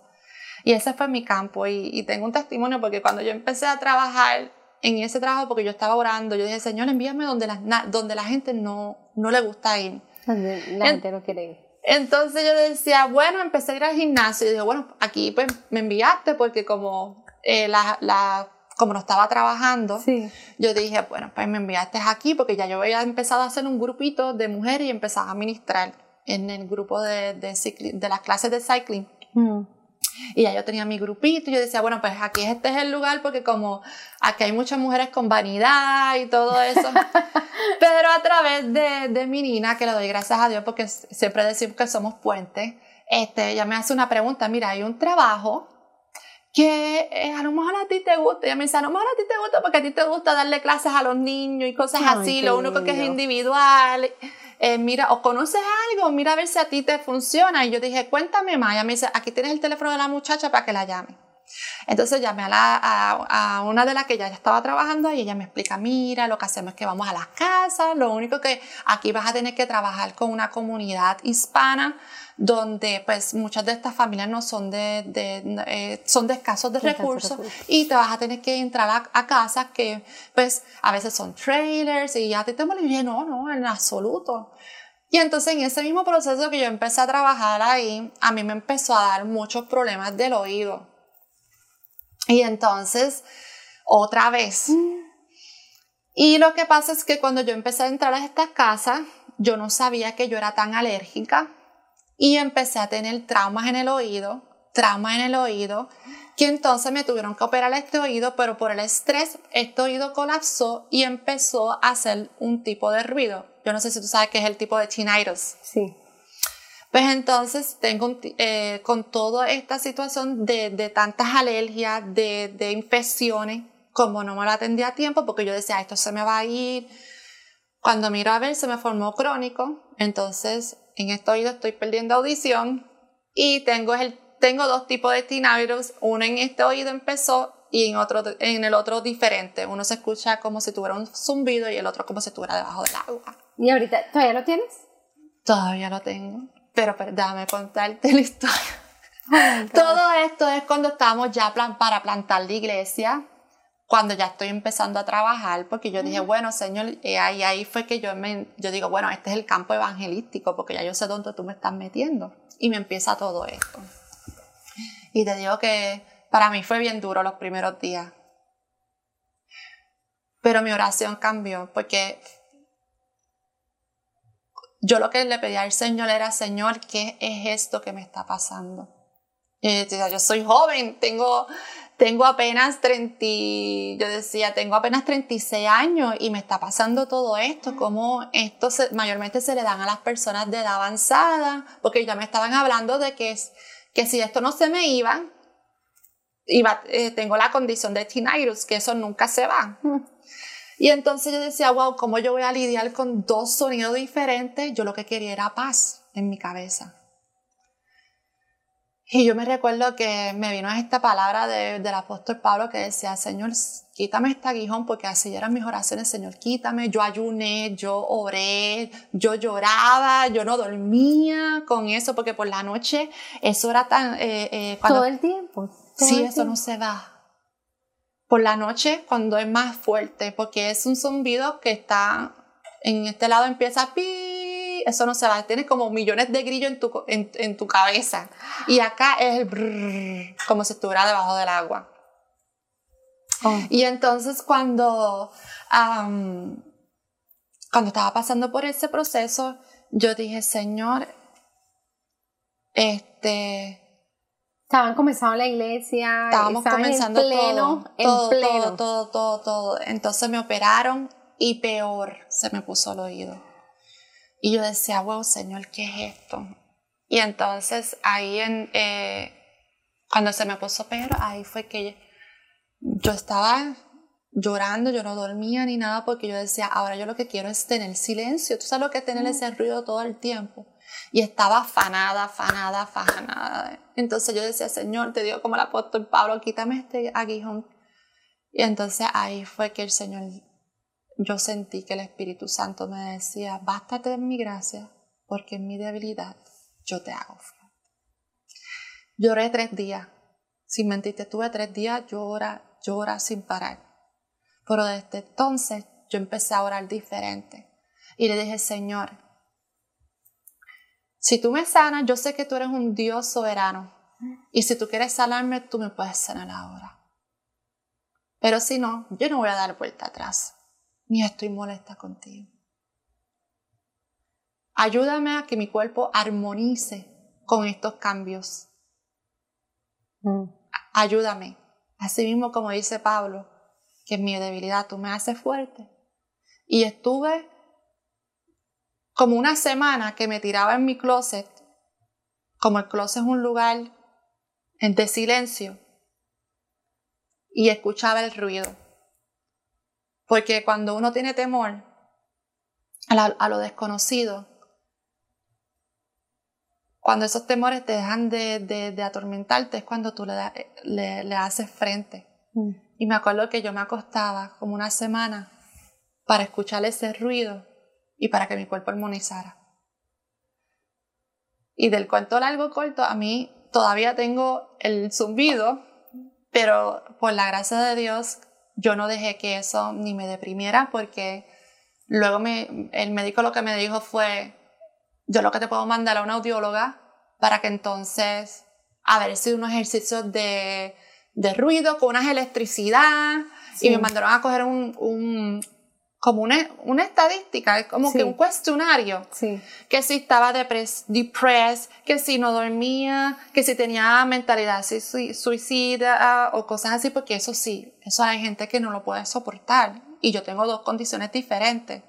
Y ese fue mi campo y, y tengo un testimonio porque cuando yo empecé a trabajar en ese trabajo, porque yo estaba orando, yo dije, Señor, envíame donde la, donde la gente no, no le gusta ir. Donde la En- gente no quiere ir. Entonces yo decía, bueno, empecé a ir al gimnasio y dije, bueno, aquí pues me enviaste porque como, eh, la, la, como no estaba trabajando, Sí. yo dije, bueno, pues me enviaste aquí porque ya yo había empezado a hacer un grupito de mujeres y empezaba a ministrar en el grupo de, de, cicli- de las clases de cycling. Mm. Y ya yo tenía mi grupito y yo decía, bueno, pues aquí este es el lugar porque como aquí hay muchas mujeres con vanidad y todo eso. Pero a través de, de mi nina, que le doy gracias a Dios porque siempre decimos que somos puentes, este, ella me hace una pregunta, mira, hay un trabajo que eh, a lo mejor a ti te gusta. Ella me dice, a lo mejor a ti te gusta porque a ti te gusta darle clases a los niños y cosas Ay, así, lo único que es individual. Eh, mira, o conoces algo, mira a ver si a ti te funciona. Y yo dije, cuéntame más. Ella me dice, aquí tienes el teléfono de la muchacha para que la llame. Entonces llamé a, la, a, a una de las que ya estaba trabajando y ella me explica, mira, lo que hacemos es que vamos a las casas, lo único que aquí vas a tener que trabajar con una comunidad hispana donde pues muchas de estas familias no son de, de, eh, son de escasos de recursos recursos. y te vas a tener que entrar a, a casas que pues a veces son trailers y ya te te dije, no, no, en absoluto. Y entonces en ese mismo proceso que yo empecé a trabajar ahí, a mí me empezó a dar muchos problemas del oído. Y entonces, otra vez. Y lo que pasa es que cuando yo empecé a entrar a estas casas, yo no sabía que yo era tan alérgica y empecé a tener traumas en el oído, traumas en el oído, que entonces me tuvieron que operar este oído, pero por el estrés este oído colapsó y empezó a hacer un tipo de ruido. Yo no sé si tú sabes qué es el tipo de tinnitus. Sí. Pues entonces tengo eh, con toda esta situación de, de tantas alergias, de, de infecciones, como no me lo atendí a tiempo, porque yo decía, esto se me va a ir, Cuando miro a ver, se me formó crónico, entonces en este oído estoy perdiendo audición y tengo, el, tengo dos tipos de tinnitus, uno en este oído empezó y en, otro, en el otro diferente. Uno se escucha como si tuviera un zumbido y el otro como si estuviera debajo del agua. ¿Y ahorita todavía lo tienes? Todavía lo tengo. Pero, pero déjame contarte la historia. Todo esto es cuando estamos ya plan, para plantar la iglesia, cuando ya estoy empezando a trabajar, porque yo dije, bueno, Señor, y ahí, ahí fue que yo, me, yo digo, bueno, este es el campo evangelístico, porque ya yo sé dónde tú me estás metiendo. Y me empieza todo esto. Y te digo que para mí fue bien duro los primeros días. Pero mi oración cambió, porque yo lo que le pedía al Señor era, Señor, ¿qué es esto que me está pasando? Yo soy joven, tengo, tengo apenas 30, yo decía, tengo apenas 36 años y me está pasando todo esto, como esto mayormente se le dan a las personas de edad avanzada, porque ya me estaban hablando de que, que si esto no se me iba, iba eh, tengo la condición de tinnitus, que eso nunca se va. Y entonces yo decía, wow, ¿cómo yo voy a lidiar con dos sonidos diferentes? Yo lo que quería era paz en mi cabeza. Y yo me recuerdo que me vino esta palabra del apóstol Pablo que decía, Señor, quítame este aguijón, porque así eran mis oraciones, Señor, quítame. Yo ayuné, yo oré, yo lloraba, yo no dormía con eso, porque por la noche eso era tan... Eh, eh, todo el tiempo. sí, eso no se va por la noche cuando es más fuerte, porque es un zumbido que está en este lado empieza a pi, eso no se va, tienes como millones de grillos en tu, en, tu cabeza. Y acá es el brrr, como si estuviera debajo del agua. Oh. Y entonces cuando, cuando estaba pasando por ese proceso, yo dije, Señor, este, Estaban comenzando la iglesia. Estábamos comenzando en pleno, todo, en pleno. Todo, todo, todo, todo. Entonces me operaron y peor se me puso el oído. Y yo decía, wow, Señor, ¿qué es esto? Y entonces ahí en, eh, cuando se me puso peor, ahí fue que yo estaba llorando, yo no dormía ni nada porque yo decía, ahora yo lo que quiero es tener silencio. ¿Tú sabes lo que es tener ese ruido todo el tiempo? Y estaba afanada, afanada, afanada. Entonces yo decía, Señor, te digo como el apóstol Pablo, quítame este aguijón. Y entonces ahí fue que el Señor, yo sentí que el Espíritu Santo me decía, bástate de mi gracia, porque en mi debilidad yo te hago. Lloré tres días, sin mentirte, tuve tres días, llora, llora sin parar. Pero desde entonces yo empecé a orar diferente. Y le dije, Señor, si tú me sanas, yo sé que tú eres un Dios soberano. Y si tú quieres sanarme, tú me puedes sanar ahora. Pero si no, yo no voy a dar vuelta atrás. Ni estoy molesta contigo. Ayúdame a que mi cuerpo armonice con estos cambios. Mm. Ayúdame. Así mismo como dice Pablo, que en mi debilidad tú me haces fuerte. Y estuve como una semana que me tiraba en mi closet, como el closet es un lugar de silencio, y escuchaba el ruido. Porque cuando uno tiene temor a, lo desconocido, cuando esos temores te dejan de, atormentarte, es cuando tú le, le, haces frente. Mm. Y me acuerdo que yo me acostaba como una semana para escuchar ese ruido y para que mi cuerpo armonizara. Y del cuento largo corto, a mí todavía tengo el zumbido, pero por la gracia de Dios yo no dejé que eso ni me deprimiera porque luego me, el médico lo que me dijo fue, yo lo que te puedo mandar a una audióloga para que entonces, a ver si unos ejercicios de, de ruido con unas electricidad y me mandaron a coger un, como una, una estadística, es como que un cuestionario. Sí. Que si estaba depres, depressed, que si no dormía, que si tenía mentalidad suicida o cosas así, porque eso sí, eso hay gente que no lo puede soportar. Y yo tengo dos condiciones diferentes.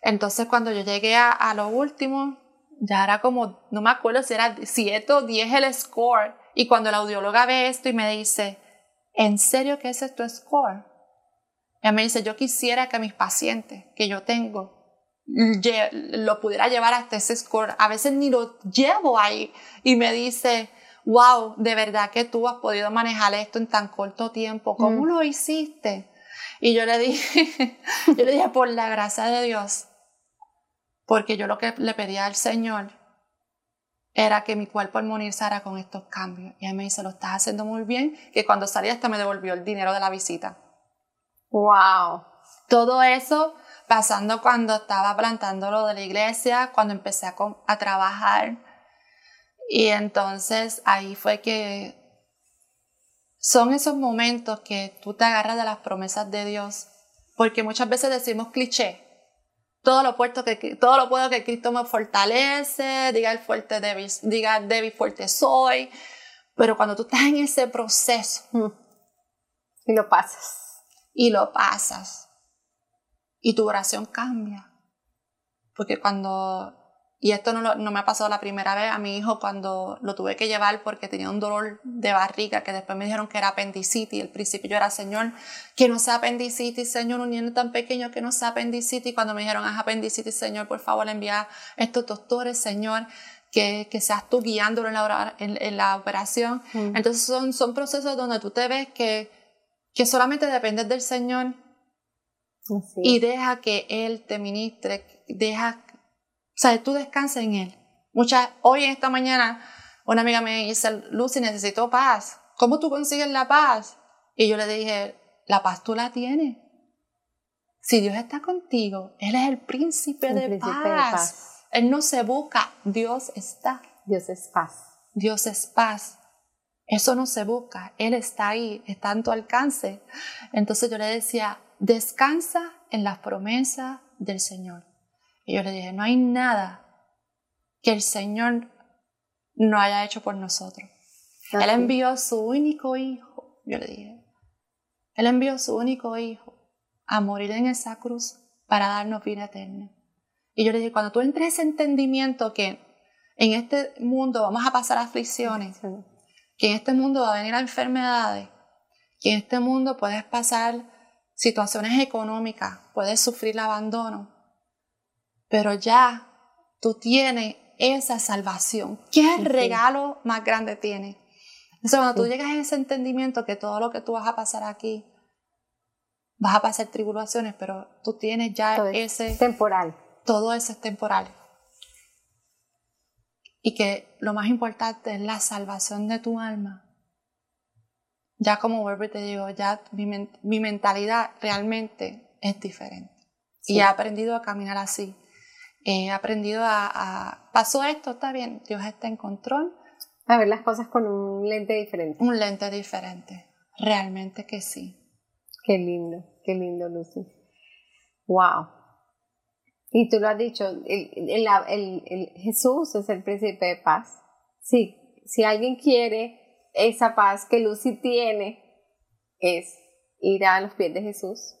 Entonces cuando yo llegué a, a lo último, ya era como, no me acuerdo si era 7 o 10 el score. Y cuando la audióloga ve esto y me dice, ¿en serio que ese es tu score? Ella me dice, yo quisiera que mis pacientes que yo tengo lo pudiera llevar hasta ese score. A veces ni lo llevo ahí y me dice, wow, de verdad que tú has podido manejar esto en tan corto tiempo, ¿cómo mm. lo hiciste? Y yo le dije, yo le dije, por la gracia de Dios, porque yo lo que le pedía al Señor era que mi cuerpo armonizara con estos cambios. Y él me dice, lo estás haciendo muy bien, que cuando salí hasta me devolvió el dinero de la visita. ¡Wow! Todo eso pasando cuando estaba plantando lo de la iglesia, cuando empecé a, a trabajar. Y entonces ahí fue que son esos momentos que tú te agarras de las promesas de Dios, porque muchas veces decimos cliché, todo lo, puesto que, todo lo puedo que Cristo me fortalece, diga el fuerte débil, diga débil fuerte soy, pero cuando tú estás en ese proceso mm. y lo pasas y lo pasas y tu oración cambia, porque cuando y esto no, no, me ha pasado la primera vez a mi hijo cuando lo tuve que llevar porque tenía un dolor de barriga que después me dijeron que era apendicitis. Al principio yo era, Señor, que no sea apendicitis, Señor, un niño tan pequeño que no sea apendicitis. Cuando me dijeron, es apendicitis, Señor, por favor, envía a estos doctores, Señor, que, que seas tú guiándolo en la, en, la operación. Mm. Entonces son, son procesos donde tú te ves que, que solamente dependes del Señor y deja que Él te ministre, deja o sea, tú descansas en Él. Muchas, hoy en esta mañana, una amiga me dice, Lucy, necesito paz. ¿Cómo tú consigues la paz? Y yo le dije, la paz tú la tienes. Si Dios está contigo, Él es el príncipe, de, paz. Él no se busca, Dios está. Dios es paz. Dios es paz. Eso no se busca, Él está ahí, está en tu alcance. Entonces yo le decía, descansa en las promesas del Señor. Y yo le dije, no hay nada que el Señor no haya hecho por nosotros. Él envió su único hijo, yo le dije. Él envió su único hijo a morir en esa cruz para darnos vida eterna. Y yo le dije, cuando tú entres ese entendimiento que en este mundo vamos a pasar aflicciones, que en este mundo va a venir enfermedades, que en este mundo puedes pasar situaciones económicas, puedes sufrir el abandono, pero ya tú tienes esa salvación. ¿Qué regalo más grande tiene? Entonces, cuando tú llegas a ese entendimiento que todo lo que tú vas a pasar aquí, vas a pasar tribulaciones, pero tú tienes ya ese... temporal. Todo eso es temporal. Y que lo más importante es la salvación de tu alma. Ya como vuelvo y te digo, ya mi, mi mentalidad realmente es diferente. Y he aprendido a caminar así he aprendido a, pasó esto, está bien, Dios está en control. A ver las cosas con un lente diferente. Un lente diferente, realmente que sí. Qué lindo, qué lindo, Lucy. Wow. Y tú lo has dicho, el, el, Jesús es el príncipe de paz. Sí, si alguien quiere esa paz que Lucy tiene, es ir a los pies de Jesús,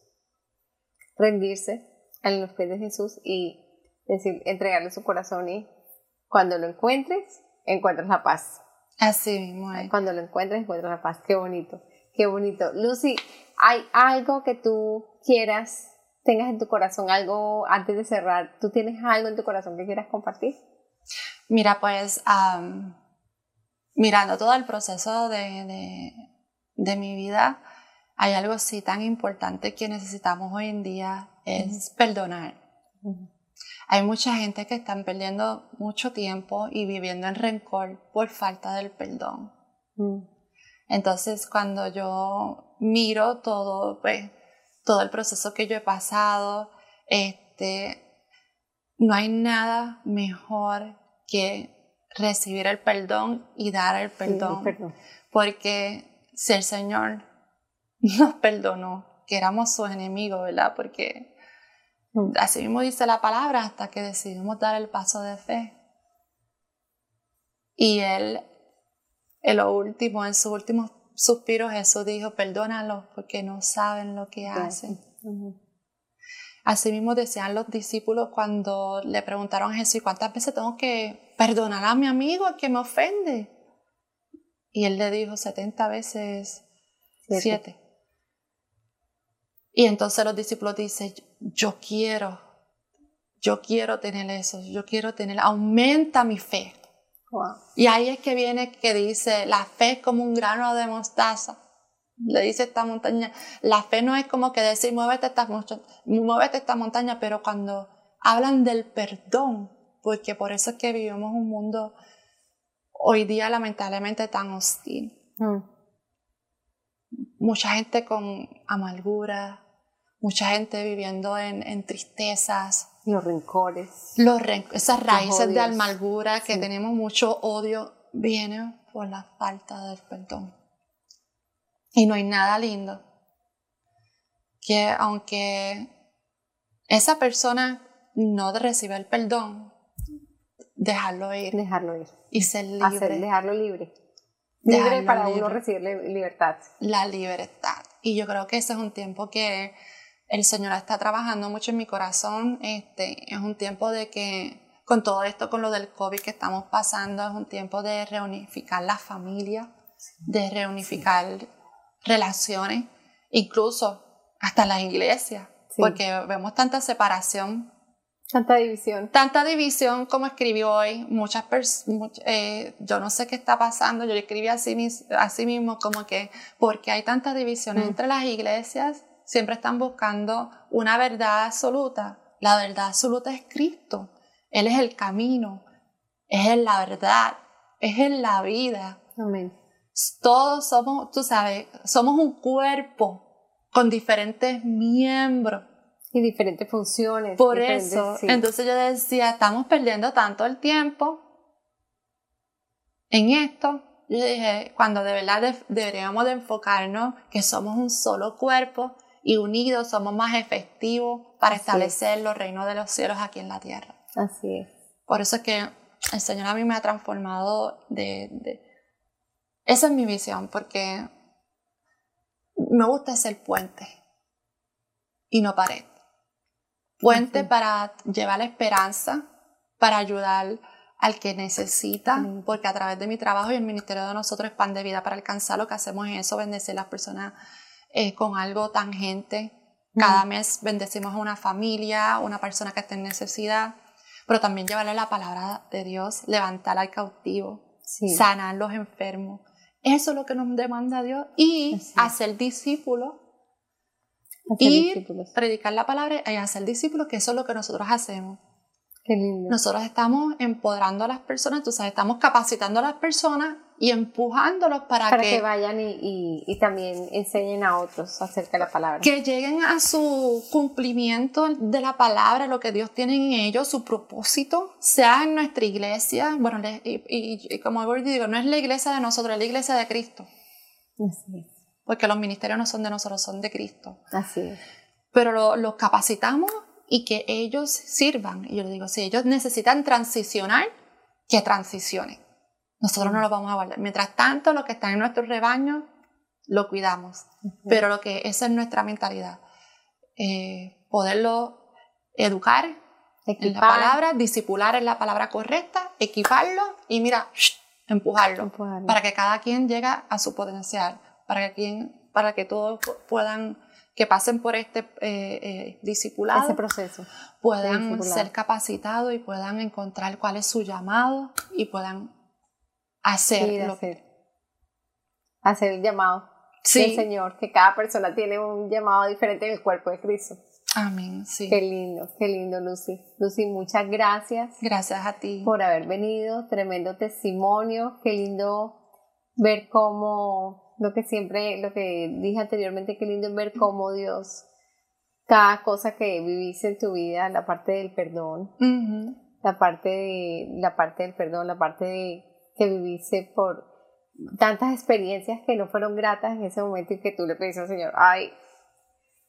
rendirse a los pies de Jesús y decir, entregarle su corazón y cuando lo encuentres, encuentras la paz. Así mismo. Cuando lo encuentres, encuentras la paz. Qué bonito, qué bonito. Lucy, ¿hay algo que tú quieras, tengas en tu corazón, algo antes de cerrar? ¿Tú tienes algo en tu corazón que quieras compartir? Mira, pues, mirando todo el proceso de, de, mi vida, hay algo así tan importante que necesitamos hoy en día, es perdonar. Hay mucha gente que están perdiendo mucho tiempo y viviendo en rencor por falta del perdón. Entonces, cuando yo miro todo, pues, todo el proceso que yo he pasado, este, no hay nada mejor que recibir el perdón y dar el perdón. perdón. Porque si el Señor nos perdonó, que éramos sus enemigos, ¿verdad? Porque Mm. Así mismo dice la palabra hasta que decidimos dar el paso de fe. Y él, en lo último, en su último suspiro, Jesús dijo, perdónalos porque no saben lo que hacen. Así mismo decían los discípulos cuando le preguntaron a Jesús, ¿cuántas veces tengo que perdonar a mi amigo que me ofende? Y él le dijo 70 veces 7. Y entonces los discípulos dicen, yo quiero yo quiero tener eso, yo quiero tener, aumenta mi fe. Wow. Y ahí es que viene que dice, la fe es como un grano de mostaza. Le dice esta montaña, la fe no es como que decir, muévete esta, muévete esta montaña, pero cuando hablan del perdón, porque por eso es que vivimos un mundo hoy día lamentablemente tan hostil. Mm. Mucha gente con amargura, mucha gente viviendo en, en tristezas, Los rencores. los ren- esas raíces de amargura que Sí. tenemos mucho odio vienen por la falta del perdón. Y no hay nada lindo que aunque esa persona no reciba el perdón, dejarlo ir Dejarlo ir. y ser libre, Hacer, dejarlo libre. Libre Dejarlo para libre. uno recibir li- libertad. la libertad. Y yo creo que ese es un tiempo que el Señor está trabajando mucho en mi corazón. Este, es un tiempo de que, con todo esto, con lo del COVID que estamos pasando, es un tiempo de reunificar la familia, de reunificar relaciones, incluso hasta las iglesias, Sí. porque vemos tanta separación Tanta división. tanta división como escribí hoy, muchas personas, yo no sé qué está pasando, yo escribí así, mis- así mismo como que porque hay tantas divisiones Mm. entre las iglesias, siempre están buscando una verdad absoluta. La verdad absoluta es Cristo, Él es el camino, es Él la verdad, es Él la vida. Amén. Todos somos, tú sabes, somos un cuerpo con diferentes miembros. Y diferentes funciones. Por diferentes- eso, sí. entonces yo decía, estamos perdiendo tanto el tiempo en esto. Yo dije, cuando de verdad de- deberíamos de enfocarnos que somos un solo cuerpo y unidos somos más efectivos para Así es. establecer los reinos de los cielos aquí en la tierra. Así es. Por eso es que el Señor a mí me ha transformado de... de- Esa es mi visión, porque me gusta ser puente y no pared. Puente Ujú. para llevar esperanza, para ayudar al que necesita, porque a través de mi trabajo y el ministerio de nosotros es pan de vida para alcanzar lo que hacemos es eso, bendecir a las personas eh, con algo tangente. Cada mes bendecimos a una familia, una persona que esté en necesidad, pero también llevarle la palabra de Dios, levantar al cautivo, Sí. sanar los enfermos. Eso es lo que nos demanda Dios. Y Así hacer discípulos, discípulos. predicar la palabra y hacer discípulos, que eso es lo que nosotros hacemos. Qué lindo. Nosotros estamos empoderando a las personas, tú sabes, estamos capacitando a las personas y empujándolos para, para que, que, vayan y, y, y también enseñen a otros acerca de la palabra. que lleguen a su cumplimiento de la palabra, lo que Dios tiene en ellos, su propósito, sea en nuestra iglesia. Bueno, y, y- como digo, no es la iglesia de nosotros, es la iglesia de Cristo, Así es. porque los ministerios no son de nosotros, son de Cristo. Así es. pero lo- los capacitamos y que ellos sirvan. Y yo les digo, si ellos necesitan transicionar, que transicionen. Nosotros no lo vamos a guardar. Mientras tanto, lo que está en nuestro rebaño, lo cuidamos. Pero lo que esa es nuestra mentalidad. Eh, poderlo educar en la palabra, disipular en la palabra correcta, equiparlo y mira, empujarlo empujarlo. para que cada quien llegue a su potencial, para que, quien, para que todos pu- puedan, que pasen por este eh, eh, discipulado, ese proceso. puedan ser capacitados y puedan encontrar cuál es su llamado y puedan hacer Sí, hacer. Hacer el llamado Sí. del Señor, que cada persona tiene un llamado diferente en el cuerpo de Cristo. Amén, sí. Qué lindo, qué lindo, Lucy. Lucy, muchas gracias Gracias a ti. por haber venido. Tremendo testimonio. Qué lindo ver cómo, lo que siempre, lo que dije anteriormente, qué lindo ver cómo Dios, cada cosa que viviste en tu vida, la parte del perdón, la parte de la parte del perdón, la parte de que viviste por tantas experiencias que no fueron gratas en ese momento y que tú le pediste al Señor, ay,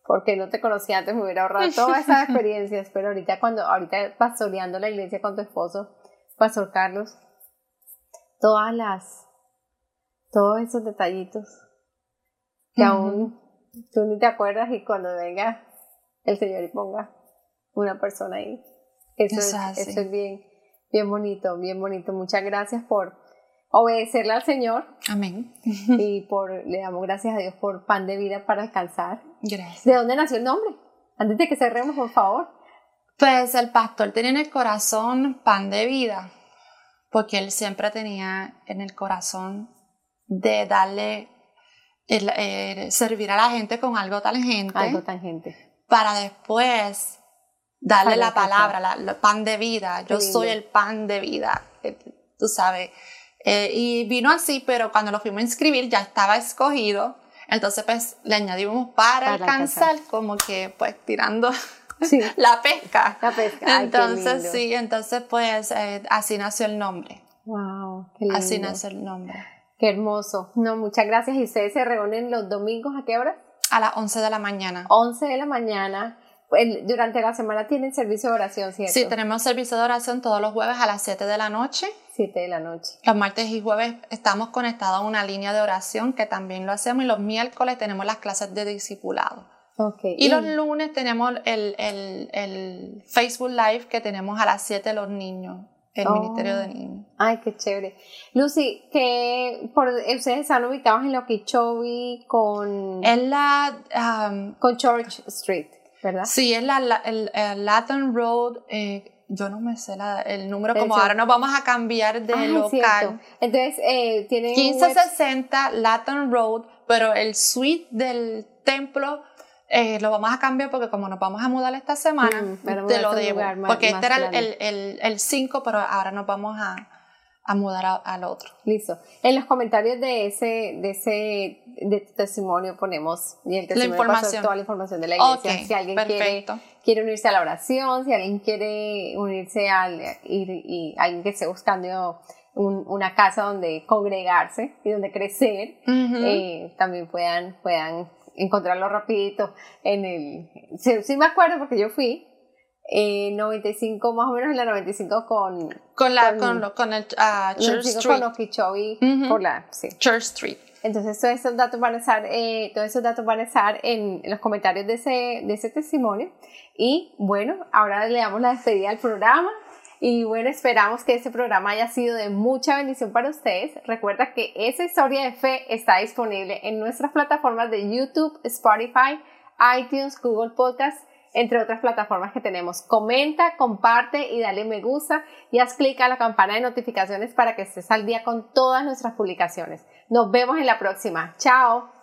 porque no te conocía antes, me hubiera ahorrado todas esas experiencias, pero ahorita cuando, ahorita pastoreando la iglesia con tu esposo, Pastor Carlos, todas las, todos esos detallitos que Ujú. aún tú ni te acuerdas y cuando venga el Señor y ponga una persona ahí. Eso, es, eso es bien, bien bonito, bien bonito. Muchas gracias por obedecerle al Señor Amén. y por, le damos gracias a Dios por pan de vida para alcanzar. Gracias. ¿De dónde nació el nombre? Antes de que cerremos, por favor. Pues el pastor tenía en el corazón pan de vida, porque él siempre tenía en el corazón de darle, el, eh, servir a la gente con algo tangente. Algo tangente. Para después darle Para la palabra, la, la pan de vida. Yo soy el pan de vida, eh, tú sabes. Eh, y vino así, pero cuando lo fuimos a inscribir ya estaba escogido. Entonces, pues le añadimos para, Para alcanzar, alcanzar. como que pues tirando Sí. la pesca. La pesca. Ay, entonces, sí, entonces pues eh, así nació el nombre. Wow, qué lindo. Así nació el nombre. Qué hermoso. No, muchas gracias. ¿Y ustedes se reúnen los domingos a qué hora? A las 11 de la mañana. 11 de la mañana. El- durante la semana tienen servicio de oración, ¿cierto? Sí, tenemos servicio de oración todos los jueves a las 7 de la noche. 7 de la noche. Los martes y jueves estamos conectados a una línea de oración que también lo hacemos y los miércoles tenemos las clases de discipulado. Ok. Y los lunes tenemos el, el- el Facebook Live que tenemos a las 7 los niños, el Oh. Ministerio de Niños. Ay, qué chévere. Lucy, que por, ustedes están ubicados en Okeechobee con, Es la, um, con Church Street, ¿verdad? sí, es la, la- el, el Latham Road, eh, yo no me sé la- el número, como ahora nos vamos a cambiar de Ay, local. cierto. Entonces, eh, web- 1560 Latham Road, pero el suite del templo eh, lo vamos a cambiar porque como nos vamos a mudar esta semana, Mm, te lo debo. lugar porque más este era grande. el- el 5, pero ahora nos vamos a, a mudar a- al otro. Listo. En los comentarios de ese, de ese, de tu testimonio ponemos y el testimonio pasó información. toda la información de la iglesia. Si alguien quiere, perfecto. quiere unirse a la oración, si alguien quiere unirse al y, y alguien que esté buscando un- una casa donde congregarse y donde crecer, eh, también puedan, puedan encontrarlo rapidito en el... Sí, sí me acuerdo porque yo fui eh, 95, más o menos en la 95 con... con, la, con- con, con el ah, Church 95 Street. con Okeechobee Ujú. por la... Sí. Church Street. Entonces todos esos datos van a estar, eh, todos esos datos van a estar en, en los comentarios de ese, de ese testimonio. Y bueno, ahora le damos la despedida al programa. Y bueno, esperamos que este programa haya sido de mucha bendición para ustedes. Recuerda que esa historia de fe está disponible en nuestras plataformas de YouTube, Spotify, iTunes, Google Podcast, entre otras plataformas que tenemos. Comenta, comparte y dale me gusta y haz clic a la campana de notificaciones para que estés al día con todas nuestras publicaciones. Nos vemos en la próxima. Chao.